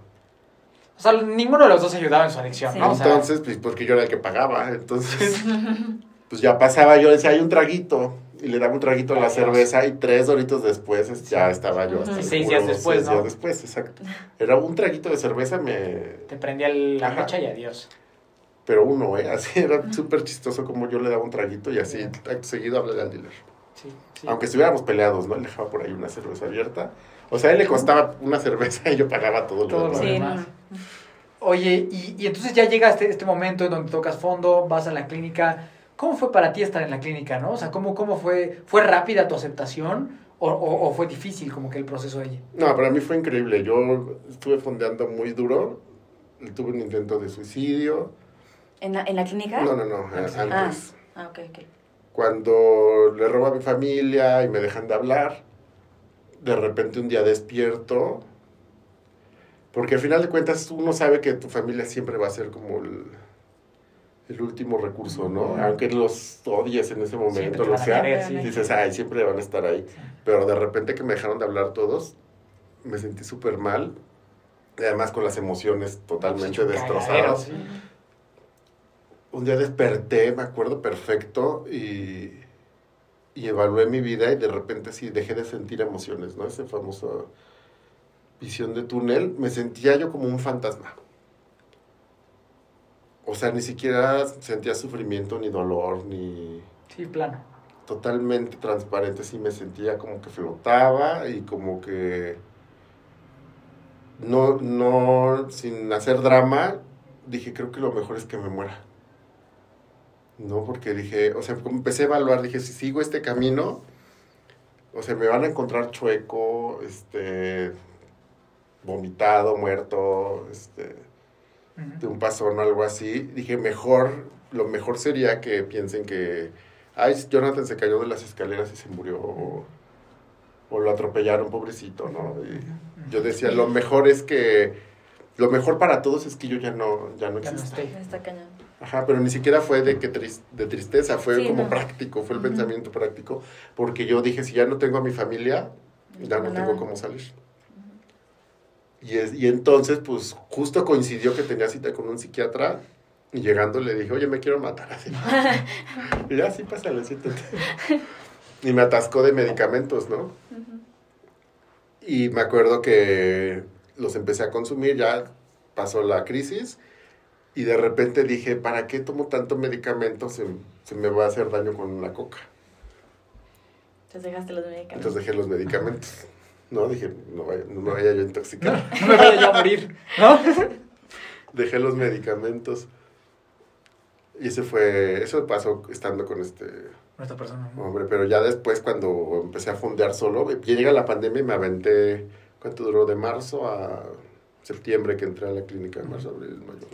O sea, ninguno de los dos ayudaba en su adicción, Sí. ¿no? O sea, Entonces, pues porque yo era el que pagaba. Entonces, (laughs) pues ya pasaba, yo decía, hay un traguito. Y le daba un traguito a la cerveza y tres horitos después es- ya estaba yo hasta Seis días después, seis ¿no? días después, exacto. Era un traguito de cerveza, me, te prendía el- la Ajá. mecha y adiós. Pero uno, ¿eh? (laughs) Así era súper chistoso como yo le daba un traguito y así, acto seguido, hablé al dealer. Sí, sí. Aunque estuviéramos peleados, ¿no? Él dejaba por ahí una cerveza abierta. O sea, a él le costaba una cerveza y yo pagaba todo lo Todo lo demás. Sí. Oye, y, y entonces ya llega este, este momento en donde tocas fondo, vas a la clínica. ¿Cómo fue para ti estar en la clínica, no? O sea, ¿cómo, cómo fue? ¿Fue rápida tu aceptación o, o- o fue difícil como que el proceso de allí? No, para mí fue increíble. Yo estuve fondeando muy duro. Tuve un intento de suicidio. ¿En la, en la clínica? No, no, no, Ah, sí. antes. Ah, ok, ok. Cuando le robo a mi familia y me dejan de hablar, de repente un día despierto. Porque al final de cuentas uno sabe que tu familia siempre va a ser como el, el último recurso, ¿no? Aunque los odies en ese momento, lo sea. querer. Dices, ay, siempre van a estar ahí. Pero de repente que me dejaron de hablar todos, me sentí súper mal. Y además con las emociones totalmente destrozadas. sí. Un día desperté, me acuerdo perfecto, y, y evalué mi vida y de repente sí dejé de sentir emociones, ¿no? Ese famoso visión de túnel, me sentía yo como un fantasma. O sea, ni siquiera sentía sufrimiento, ni dolor, ni Sí, plano. totalmente transparente, sí me sentía como que flotaba y como que no, no, sin hacer drama, dije, creo que lo mejor es que me muera. No, porque dije, o sea, empecé a evaluar, dije, si sigo este camino, o sea, me van a encontrar chueco, este, vomitado, muerto, este, de un pasón o algo así. Dije, mejor, lo mejor sería que piensen que, ay, Jonathan se cayó de las escaleras y se murió, o, o lo atropellaron, pobrecito, ¿no? Y yo decía, lo mejor es que, lo mejor para todos es que yo ya no, ya no Ya no exista. Está cañón. Ajá, pero ni siquiera fue de, que tris- de tristeza, fue Sí, como no. práctico, fue el pensamiento práctico, porque yo dije, si ya no tengo a mi familia, ya no tengo tengo nada. cómo salir. Y, es, y entonces, pues, justo coincidió que tenía cita con un psiquiatra, y llegando le dije, oye, me quiero matar así. (laughs) y ya, sí, pásale, siéntate. y me atascó de medicamentos, ¿no? Y me acuerdo que los empecé a consumir, ya pasó la crisis y de repente dije, ¿para qué tomo tanto medicamento? Se, se me va a hacer daño con la coca. Entonces dejaste los medicamentos. Entonces dejé los medicamentos. No, dije, no, vaya- no me vaya yo a intoxicar. No me vaya yo a morir, ¿no? (laughs) Dejé los medicamentos. Y ese fue, eso pasó estando con este Nuestra persona. ¿no? hombre, pero ya después cuando empecé a fondear solo, ya llega la pandemia y me aventé, ¿cuánto duró? De marzo a septiembre que entré a la clínica, marzo, abril, mayo,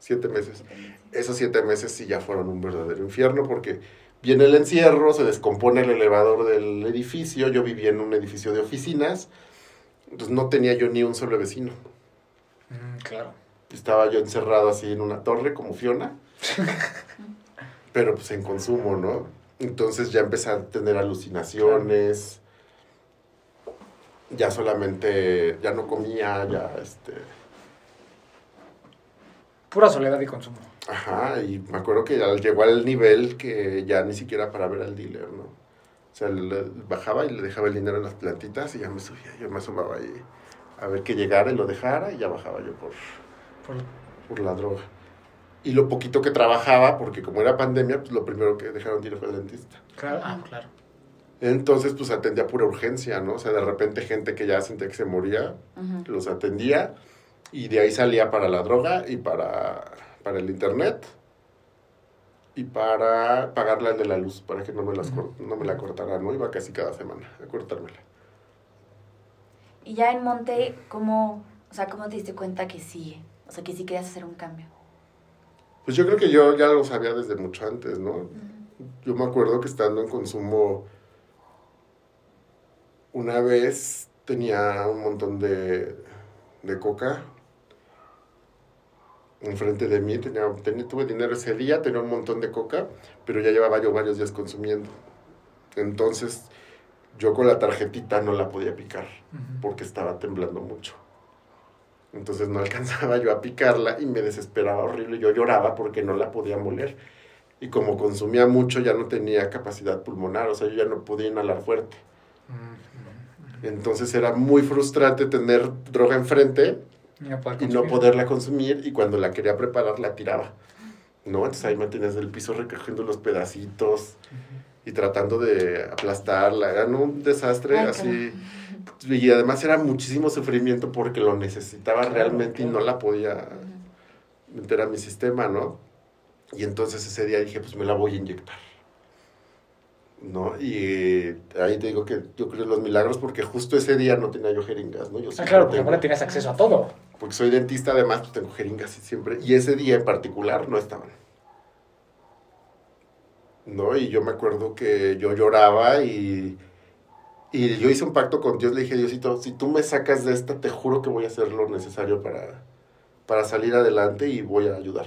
siete meses. Esos siete meses sí ya fueron un verdadero infierno porque viene el encierro, se descompone el elevador del edificio, yo vivía en un edificio de oficinas, entonces no tenía yo ni un solo vecino. Mm, claro. Estaba yo encerrado así en una torre como Fiona, (laughs) pero pues en consumo, ¿no? Entonces ya empecé a tener alucinaciones, ya solamente, ya no comía, ya este... Pura soledad y consumo. Ajá, y me acuerdo que ya llegó al nivel que ya ni siquiera para ver al dealer, ¿no? O sea, le- bajaba y le dejaba el dinero en las plantitas y ya me subía, yo me asomaba ahí a ver que llegara y lo dejara y ya bajaba yo por, Por- por la droga. Y lo poquito que trabajaba, porque como era pandemia, pues lo primero que dejaron de ir fue al dentista. Claro. Ah, claro. Entonces, pues atendía pura urgencia, ¿no? O sea, de repente gente que ya sentía que se moría, los atendía y de ahí salía para la droga y para, para el internet y para pagarle al de la luz, para que no me, las no me la cortara, ¿no? Iba casi cada semana a cortármela. Y ya en Monte, ¿cómo, o sea, ¿cómo te diste cuenta que sí? O sea, que sí querías hacer un cambio. Pues yo creo que yo ya lo sabía desde mucho antes, ¿no? Yo me acuerdo que estando en consumo, una vez tenía un montón de, de coca enfrente de mí, tenía, tenía- tuve dinero ese día, tenía un montón de coca, pero ya llevaba yo varios días consumiendo. Entonces, yo con la tarjetita no la podía picar porque estaba temblando mucho. Entonces no (laughs) alcanzaba yo a picarla y me desesperaba horrible. Yo lloraba porque no la podía moler. Y como consumía mucho ya no tenía capacidad pulmonar, o sea, yo ya no podía inhalar fuerte. Entonces era muy frustrante tener droga enfrente no poder y no poderla consumir y cuando la quería preparar la tiraba. ¿No? Entonces ahí me tenías del piso recogiendo los pedacitos y tratando de aplastarla. Era un desastre Ay, así. Y además era muchísimo sufrimiento porque lo necesitaba Claro, realmente y no la podía meter a mi sistema, ¿no? Y entonces ese día dije, pues me la voy a inyectar. ¿No? Y ahí te digo que yo creo en los milagros porque justo ese día no tenía yo jeringas, ¿no? Yo Ah, claro, porque tengo- ahora tienes acceso a todo. Porque soy dentista, además, pues tengo jeringas siempre. Y ese día en particular no estaban. ¿No? Y yo me acuerdo que yo lloraba y. Y yo hice un pacto con Dios. Le dije, Diosito, si tú me sacas de esta, te juro que voy a hacer lo necesario para, para salir adelante y voy a ayudar.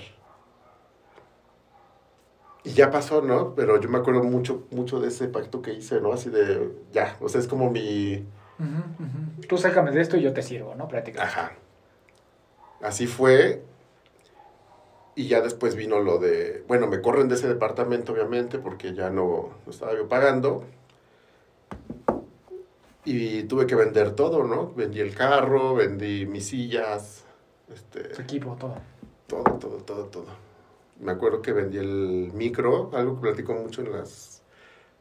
Y ya pasó, ¿no? Pero yo me acuerdo mucho, mucho de ese pacto que hice, ¿no? Así de, ya, o sea, es como mi, Ujú, ujú. Tú sácame de esto y yo te sirvo, ¿no? Prácticamente. Ajá. Así fue. Y ya después vino lo de, bueno, me corren de ese departamento, obviamente, porque ya no, no estaba yo pagando. Y tuve que vender todo, ¿no? Vendí el carro, vendí mis sillas, este, Tu equipo, todo. todo, todo, todo, todo. Me acuerdo que vendí el micro, algo que platico mucho en las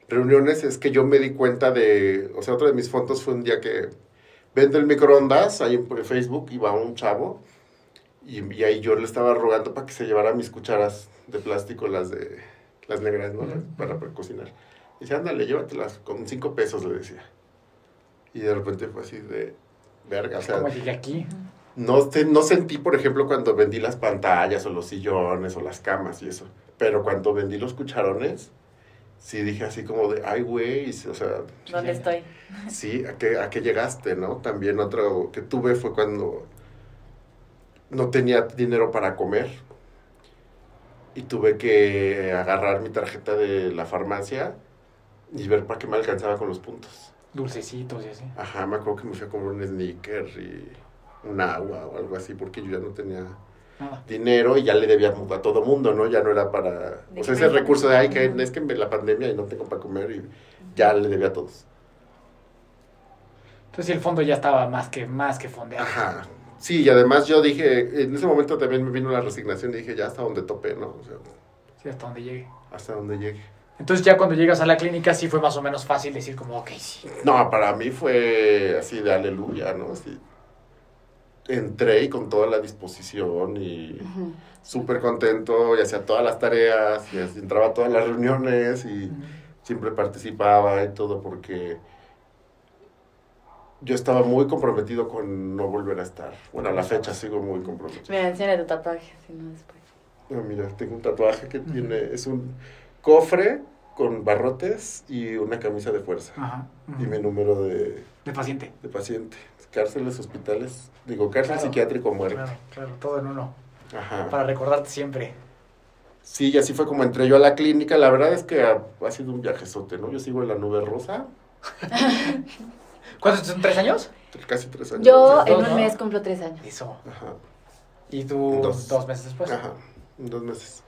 reuniones, es que yo me di cuenta de, o sea, otro de mis fotos fue un día que vendo el microondas, ahí en Facebook iba un chavo, y, y ahí yo le estaba rogando para que se llevara mis cucharas de plástico, las de, las negras, ¿no? Para, para cocinar. Y dice, ándale, llévatelas, con cinco pesos, le decía. Y de repente fue así de, verga, o sea... Como llegué aquí. No, te- no sentí, por ejemplo, cuando vendí las pantallas o los sillones o las camas y eso. Pero cuando vendí los cucharones, sí dije así como de, ay, güey, o sea, ¿Dónde estoy? sí, ¿a qué, ¿a qué llegaste, no? También otro que tuve fue cuando no tenía dinero para comer y tuve que agarrar mi tarjeta de la farmacia y ver para qué me alcanzaba con los puntos. Dulcecitos y así. Ajá, me acuerdo que me fui a comprar un sneaker y un agua o algo así porque yo ya no tenía Nada. dinero y ya le debía a todo mundo, ¿no? Ya no era para... De O sea, ese recurso de, ay, que es que me- la pandemia y no tengo para comer y ya le debía a todos. Entonces el fondo ya estaba más que, más que fondeado. Ajá. Sí, y además yo dije, en ese momento también me vino la resignación y dije, ya hasta donde tope, ¿no? O sea, Sí, hasta donde llegue. hasta donde llegue. Entonces ya cuando llegas a la clínica sí fue más o menos fácil decir como, ok, sí. No, para mí fue así de aleluya, ¿no? Así, entré y con toda la disposición y Ujú. súper contento y hacía todas las tareas y así entraba a todas las reuniones y siempre participaba y todo porque yo estaba muy comprometido con no volver a estar. Bueno, a la fecha sigo muy comprometido. Mira, enseña tu tatuaje, si no después. Ah, mira, tengo un tatuaje que tiene, es un cofre con barrotes y una camisa de fuerza. Ajá. Y mi número de, De paciente. de paciente. Cárceles, hospitales, digo, cárcel Claro. psiquiátrico muerte. Claro, claro, todo en uno. Ajá. Para recordarte siempre. Sí, y así fue como entré yo a la clínica. La verdad es que ha, ha sido un viajezote, ¿no? Yo sigo en la nube rosa, (laughs) ¿Cuántos son? ¿Tres años? casi tres años. Yo en Dos, un ¿no? mes cumplo tres años. Eso. Ajá, Y tú Dos. dos, meses después. ajá, dos meses.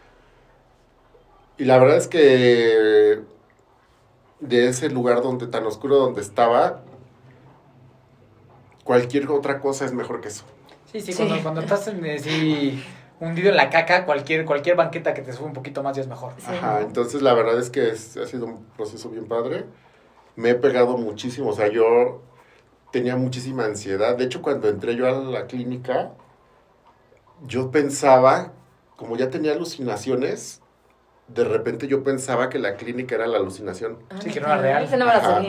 Y la verdad es que de ese lugar donde tan oscuro donde estaba, cualquier otra cosa es mejor que eso. Sí, sí, Sí. Cuando, cuando estás en, eh, sí, hundido en la caca, cualquier, cualquier banqueta que te sube un poquito más ya es mejor. Sí. Ajá, entonces la verdad es que es- ha sido un proceso bien padre. Me he pegado muchísimo, o sea, yo tenía muchísima ansiedad. De hecho, cuando entré yo a la clínica, yo pensaba, como ya tenía alucinaciones, de repente yo pensaba que la clínica era la alucinación. Sí, que no era real. No me la.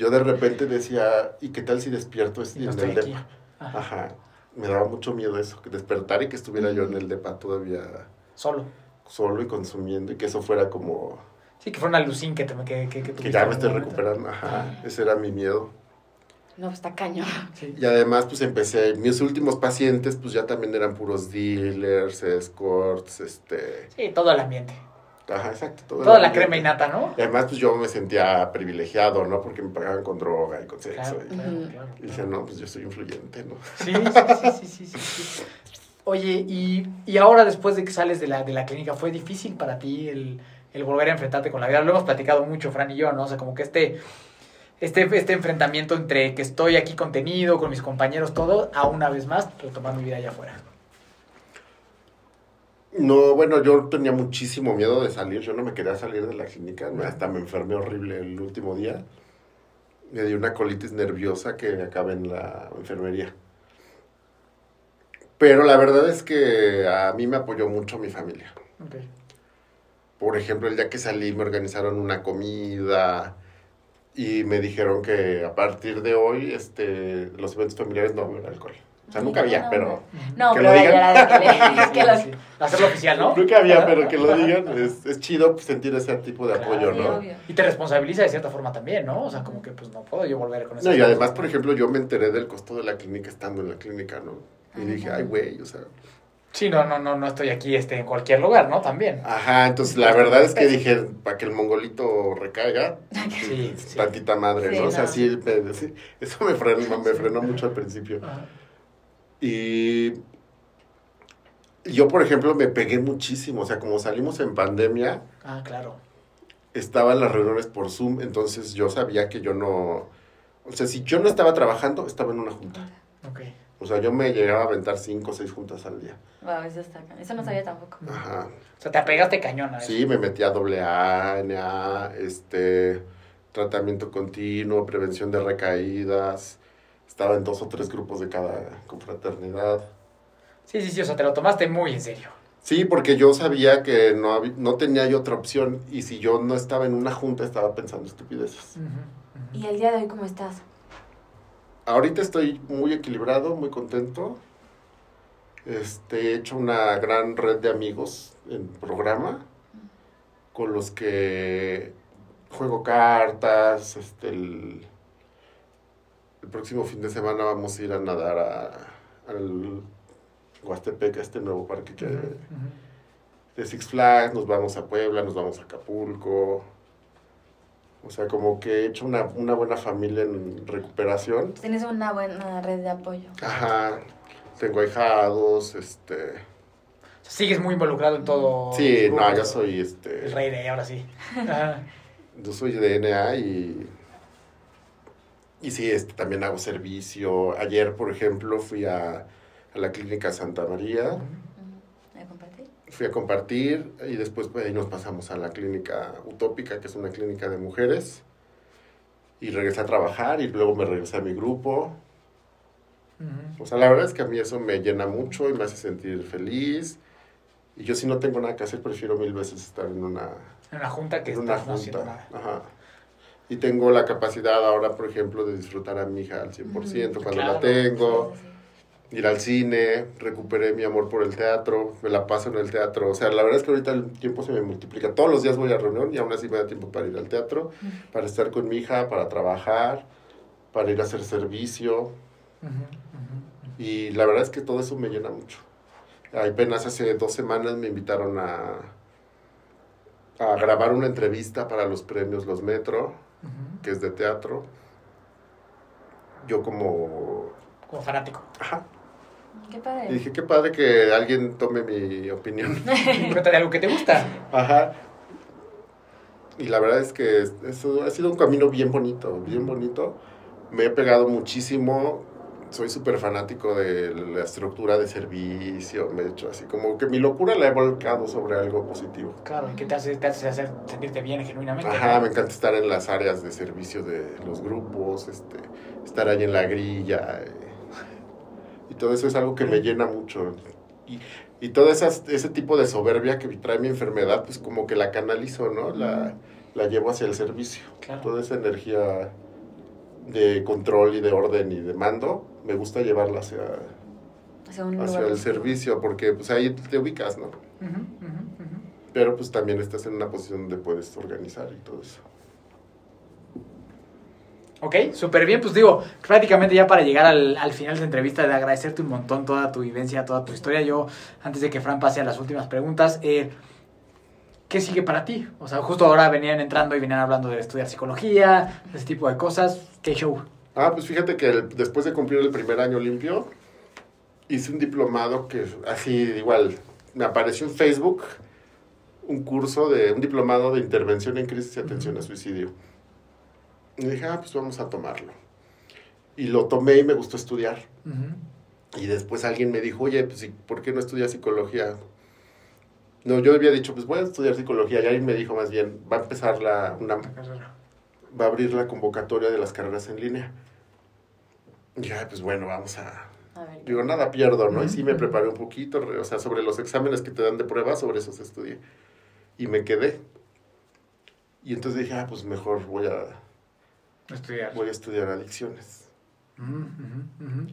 Yo de repente decía, ¿y qué tal si despierto Y en no el depa? Ajá. Ajá, me daba mucho miedo eso, que despertar y que estuviera yo en el depa todavía Solo. solo y consumiendo y que eso fuera como Sí, que fue una alucín que, te, que, que, que que ya me estoy recuperando, ajá, ese era mi miedo. No, pues está cañón. Sí. Y además, pues empecé, mis últimos pacientes, pues ya también eran puros dealers, escorts, este, Sí, todo el ambiente. Ajá, exacto. todo Toda la ambiente. crema innata, ¿no? Y además, pues yo me sentía privilegiado, ¿no? Porque me pagaban con droga y con sexo. Claro, y, claro, y claro. no, pues yo soy influyente, ¿no? Sí, sí, sí, sí, sí, sí, sí. Oye, y, y ahora después de que sales de la, de la clínica, ¿fue difícil para ti el, el volver a enfrentarte con la vida? Lo hemos platicado mucho, Fran y yo, ¿no? O sea, como que este, este, este enfrentamiento entre que estoy aquí contenido, con mis compañeros, todo, a una vez más retomar mi vida allá afuera. No, bueno, yo tenía muchísimo miedo de salir, yo no me quería salir de la clínica, hasta me enfermé horrible el último día. me dio una colitis nerviosa que acabé en la enfermería. Pero la verdad es que a mí me apoyó mucho mi familia. Por ejemplo, el día que salí me organizaron una comida y me dijeron que a partir de hoy este, los eventos familiares no había alcohol. O sea, nunca había, pero... No, que pero lo digan. era de (laughs) que, Hacerlo oficial, ¿no? Nunca había, pero que lo digan. Es, es chido pues, sentir ese tipo de Claro, apoyo, ¿no? obvio. Y te responsabiliza de cierta forma también, ¿no? O sea, como que pues no puedo yo volver con eso. No, y además, por ejemplo, yo me enteré del costo de la clínica estando en la clínica, ¿no? Y dije, ay, güey, o sea... Sí, no, no, no, no estoy aquí este, en cualquier lugar, ¿no? También. Ajá, entonces la verdad es que dije, para que el mongolito recaiga, (laughs) Sí, sí. tantita madre, Sí, ¿no? O sea, no. sí, me- sí, eso me frenó, me frenó mucho al principio. Ajá. Y yo, por ejemplo, me pegué muchísimo, o sea, como salimos en pandemia, Ah, claro. estaban las reuniones por Zoom, entonces yo sabía que yo no... O sea, si yo no estaba trabajando, estaba en una junta. Ok. O sea, yo me llegaba a aventar cinco o seis juntas al día. Wow, eso está. Eso no sabía tampoco. Ajá. O sea, te apegaste cañón a eso. Sí, me metí a doble A, NA, este, tratamiento continuo, prevención de recaídas. Estaba en dos o tres grupos de cada confraternidad. Sí, sí, sí, o sea, te lo tomaste muy en serio. Sí, porque yo sabía que no, no tenía yo otra opción y si yo no estaba en una junta estaba pensando estupideces. ¿Y el día de hoy cómo estás? Ahorita estoy muy equilibrado, muy contento. Este, he hecho una gran red de amigos en programa con los que juego cartas. Este, el, el próximo fin de semana vamos a ir a nadar a, al Huastepec, a este nuevo parque que de Six Flags. Nos vamos a Puebla, nos vamos a Acapulco. O sea, como que he hecho una, una buena familia en recuperación. Tienes una buena red de apoyo. Ajá, tengo ahijados, este... Sigues muy involucrado en todo. Sí, no, yo soy, este... El rey de ahora sí. (laughs) Ajá. Yo soy de NA y... Y sí, este, también hago servicio. Ayer, por ejemplo, fui a, a la clínica Santa María. ¿Me compartir? fui a compartir y después pues, ahí nos pasamos a la clínica Utópica, que es una clínica de mujeres. Y regresé a trabajar y luego me regresé a mi grupo. O sea, la verdad es que a mí eso me llena mucho y me hace sentir feliz. Y yo si no tengo nada que hacer, prefiero mil veces estar en una, En una junta que en una estás no haciendo junta. nada. Ajá. Y tengo la capacidad ahora, por ejemplo, de disfrutar a mi hija al 100% cuando Claro. la tengo. Ir al cine, recuperé mi amor por el teatro, me la paso en el teatro. O sea, la verdad es que ahorita el tiempo se me multiplica. Todos los días voy a reunión y aún así me da tiempo para ir al teatro, para estar con mi hija, para trabajar, para ir a hacer servicio. Y la verdad es que todo eso me llena mucho. Apenas hace dos semanas me invitaron a, a grabar una entrevista para los premios Los Metro, Que es de teatro. Yo como... Como fanático. Ajá. Qué Y padre. dije, qué padre que alguien tome mi opinión. (laughs) Cuéntale algo que te gusta. Ajá. Y la verdad es que eso ha sido un camino bien bonito, bien bonito. Me he pegado muchísimo. Soy súper fanático de la estructura de servicio. Me he hecho así como que mi locura la he volcado sobre algo positivo. Claro, y que te hace, te hace hacer sentirte bien genuinamente. Ajá, ¿no? me encanta estar en las áreas de servicio de los grupos, este, estar ahí en la grilla. eh, y todo eso es algo que me llena mucho. Y, y todo esas, ese tipo de soberbia que trae mi enfermedad, pues como que la canalizo, ¿no? La, la llevo hacia el servicio. Claro. Toda esa energía de control y de orden y de mando, me gusta llevarla hacia, Hacia un hacia lugar el servicio, porque pues ahí te ubicas, ¿no? Pero pues también estás en una posición donde puedes organizar y todo eso. Ok, súper bien, pues digo, prácticamente ya para llegar al, al final de la entrevista, de agradecerte un montón toda tu vivencia, toda tu historia. Yo, antes de que Fran pase a las últimas preguntas, eh, ¿qué sigue para ti? O sea, justo ahora venían entrando y venían hablando de estudiar psicología, ese tipo de cosas. ¿Qué show? Ah, pues fíjate que el- después de cumplir el primer año limpio, hice un diplomado que así igual, me apareció en Facebook un curso de un diplomado de intervención en crisis y atención a suicidio. Y dije, ah, pues vamos a tomarlo. Y lo tomé y me gustó estudiar. Y después alguien me dijo, oye, pues ¿y ¿por qué no estudias psicología? No, yo había dicho, pues voy a estudiar psicología. Y alguien me dijo más bien, va a empezar la, una, La carrera. va a abrir la convocatoria de las carreras en línea. Y ya, pues bueno, vamos a... A ver. Digo, nada pierdo, ¿no? Y sí me preparé un poquito, o sea, sobre los exámenes que te dan de prueba, sobre esos estudié. Y me quedé. Y entonces dije, ah, pues mejor voy a, Estudiar. voy a estudiar adicciones. Ujú.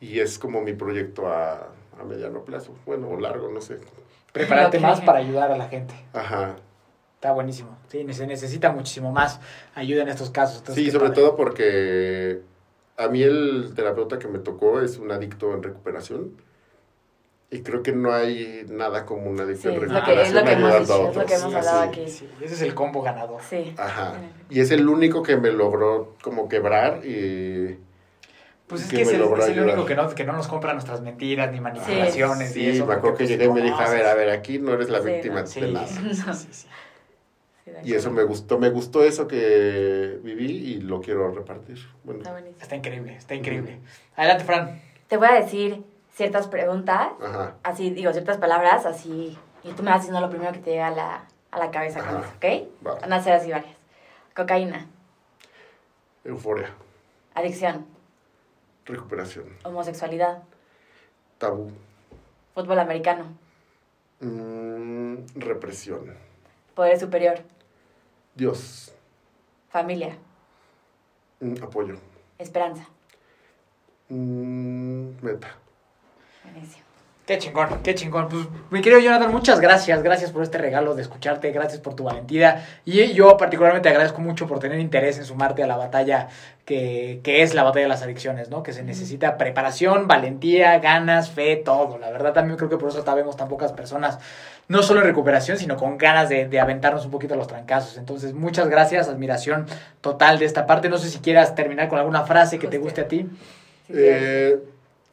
Y es como mi proyecto a, a mediano plazo, bueno, o largo, no sé. Prepárate Ok. más para ayudar a la gente. Ajá. Está buenísimo. Sí, se necesita muchísimo más ayuda en estos casos. Entonces, Sí, sobre padre. todo porque a mí el terapeuta que me tocó es un adicto en recuperación. Y creo que no hay nada como un adicto Sí, en es lo que- recuperación es lo que hemos dicho, es lo otros. que hemos hablado aquí. Sí, ese es el combo ganador. Sí. Ajá. Y es el único que me logró como quebrar y... Pues es que es el, es el único que no, que no nos compra nuestras mentiras ni manipulaciones Sí, y eso. me acuerdo que pues, llegué y me dijo, a ver, a ver, aquí no eres la Sí, víctima de nada. (laughs) Y eso me gustó, me gustó eso que viví y lo quiero repartir. Bueno, Está buenísimo. Está increíble, está increíble. Adelante, Fran. Te voy a decir ciertas preguntas, ajá, así digo, ciertas palabras, así, y tú me vas diciendo lo primero que te llega a la, a la cabeza con eso, ¿ok? va. Van a ser así varias. Cocaína, Euforia, adicción, recuperación, homosexualidad, tabú, fútbol americano, mm, represión, poder superior, Dios, familia, mm, apoyo, esperanza. mm, meta. Buenísimo. Qué chingón, qué chingón. Pues, mi querido Jonathan, muchas gracias. Gracias por este regalo de escucharte. Gracias por tu valentía. Y yo particularmente agradezco mucho por tener interés en sumarte a la batalla que, que es la batalla de las adicciones, ¿no? Que se necesita preparación, valentía, ganas, fe, todo. La verdad también creo que por eso vemos tan pocas personas, no solo en recuperación, sino con ganas de, de aventarnos un poquito a los trancazos. Entonces, muchas gracias. Admiración total de esta parte. No sé si quieras terminar con alguna frase que te guste a ti. Eh,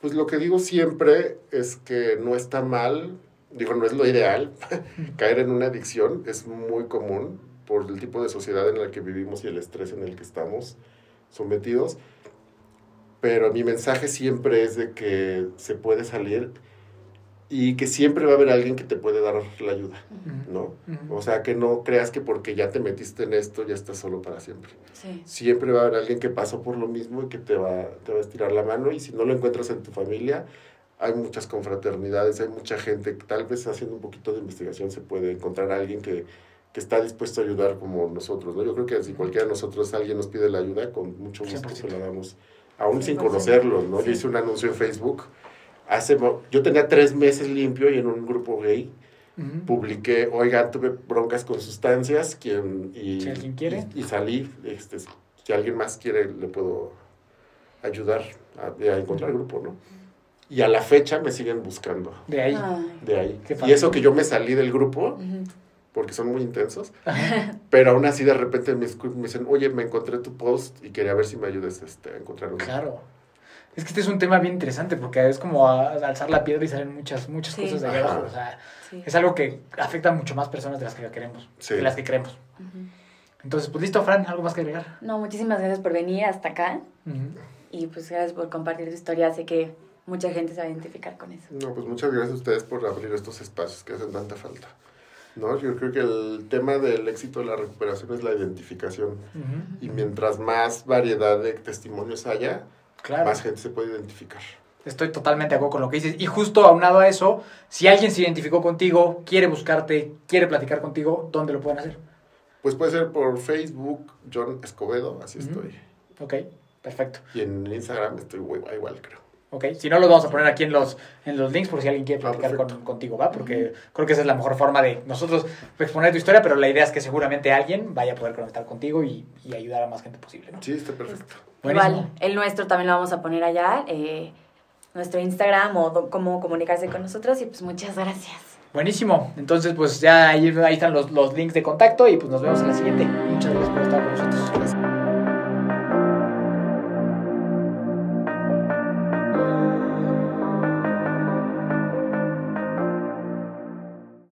pues lo que digo siempre es que no está mal, digo, no es lo ideal, (laughs) caer en una adicción es muy común por el tipo de sociedad en la que vivimos y el estrés en el que estamos sometidos, pero mi mensaje siempre es de que se puede salir y que siempre va a haber alguien que te puede dar la ayuda, ¿no? Ujú. O sea, que no creas que porque ya te metiste en esto ya estás solo para siempre Sí. siempre va a haber alguien que pasó por lo mismo y que te va, te va a estirar la mano y si no lo encuentras en tu familia, hay muchas confraternidades, hay mucha gente, que tal vez haciendo un poquito de investigación se puede encontrar a alguien que, que está dispuesto a ayudar como nosotros, ¿no? Yo creo que si cualquiera de nosotros alguien nos pide la ayuda, con mucho gusto se 100%. la damos, aún sin 100%. conocerlos, ¿no? Yo Sí. hice un anuncio en Facebook, hace, yo tenía tres meses limpio y en un grupo gay, publiqué, oigan, tuve broncas con sustancias, quien, y, Si alguien quiere. y, y salí, este, si alguien más quiere, le puedo ayudar a, a encontrar grupo, ¿no? Y a la fecha me siguen buscando, De ahí. Ay. de ahí. Y eso que yo me salí del grupo, porque son muy intensos, (laughs) pero aún así de repente me, me dicen, oye, me encontré tu post y quería ver si me ayudes este, a encontrar un Claro. Es que este es un tema bien interesante porque es como a- alzar la piedra y salen muchas, muchas Sí. cosas de ahí abajo. O sea, Sí. es algo que afecta a mucho más personas de las que queremos, Sí. de las que creemos. Entonces, pues listo, Fran, ¿algo más que agregar? No, muchísimas gracias por venir hasta acá Ujú. y pues gracias por compartir tu historia. Sé que mucha gente se va a identificar con eso. No, pues muchas gracias a ustedes por abrir estos espacios que hacen tanta falta. ¿no? Yo creo que el tema del éxito de la recuperación es la identificación. Y mientras más variedad de testimonios haya, Claro. más gente se puede identificar. Estoy totalmente de acuerdo con lo que dices. Y justo aunado a eso, si alguien se identificó contigo, quiere buscarte, quiere platicar contigo, ¿dónde lo pueden hacer? Pues puede ser por Facebook, John Escobedo, así estoy. Ok, perfecto. Y en Instagram estoy igual, creo. Ok, si no, los vamos a poner aquí en los, en los links por si alguien quiere Ah, platicar con- contigo, ¿va? Porque creo que esa es la mejor forma de nosotros exponer tu historia, pero la idea es que seguramente alguien vaya a poder conectar contigo y, y ayudar a más gente posible, ¿no? Sí, está perfecto. Buenísimo. Igual, el nuestro también lo vamos a poner allá, eh, nuestro Instagram o do- cómo comunicarse con nosotros y pues muchas gracias. Buenísimo. Entonces, pues ya ahí, ahí están los, los links de contacto y pues nos vemos en la siguiente. Muchas gracias.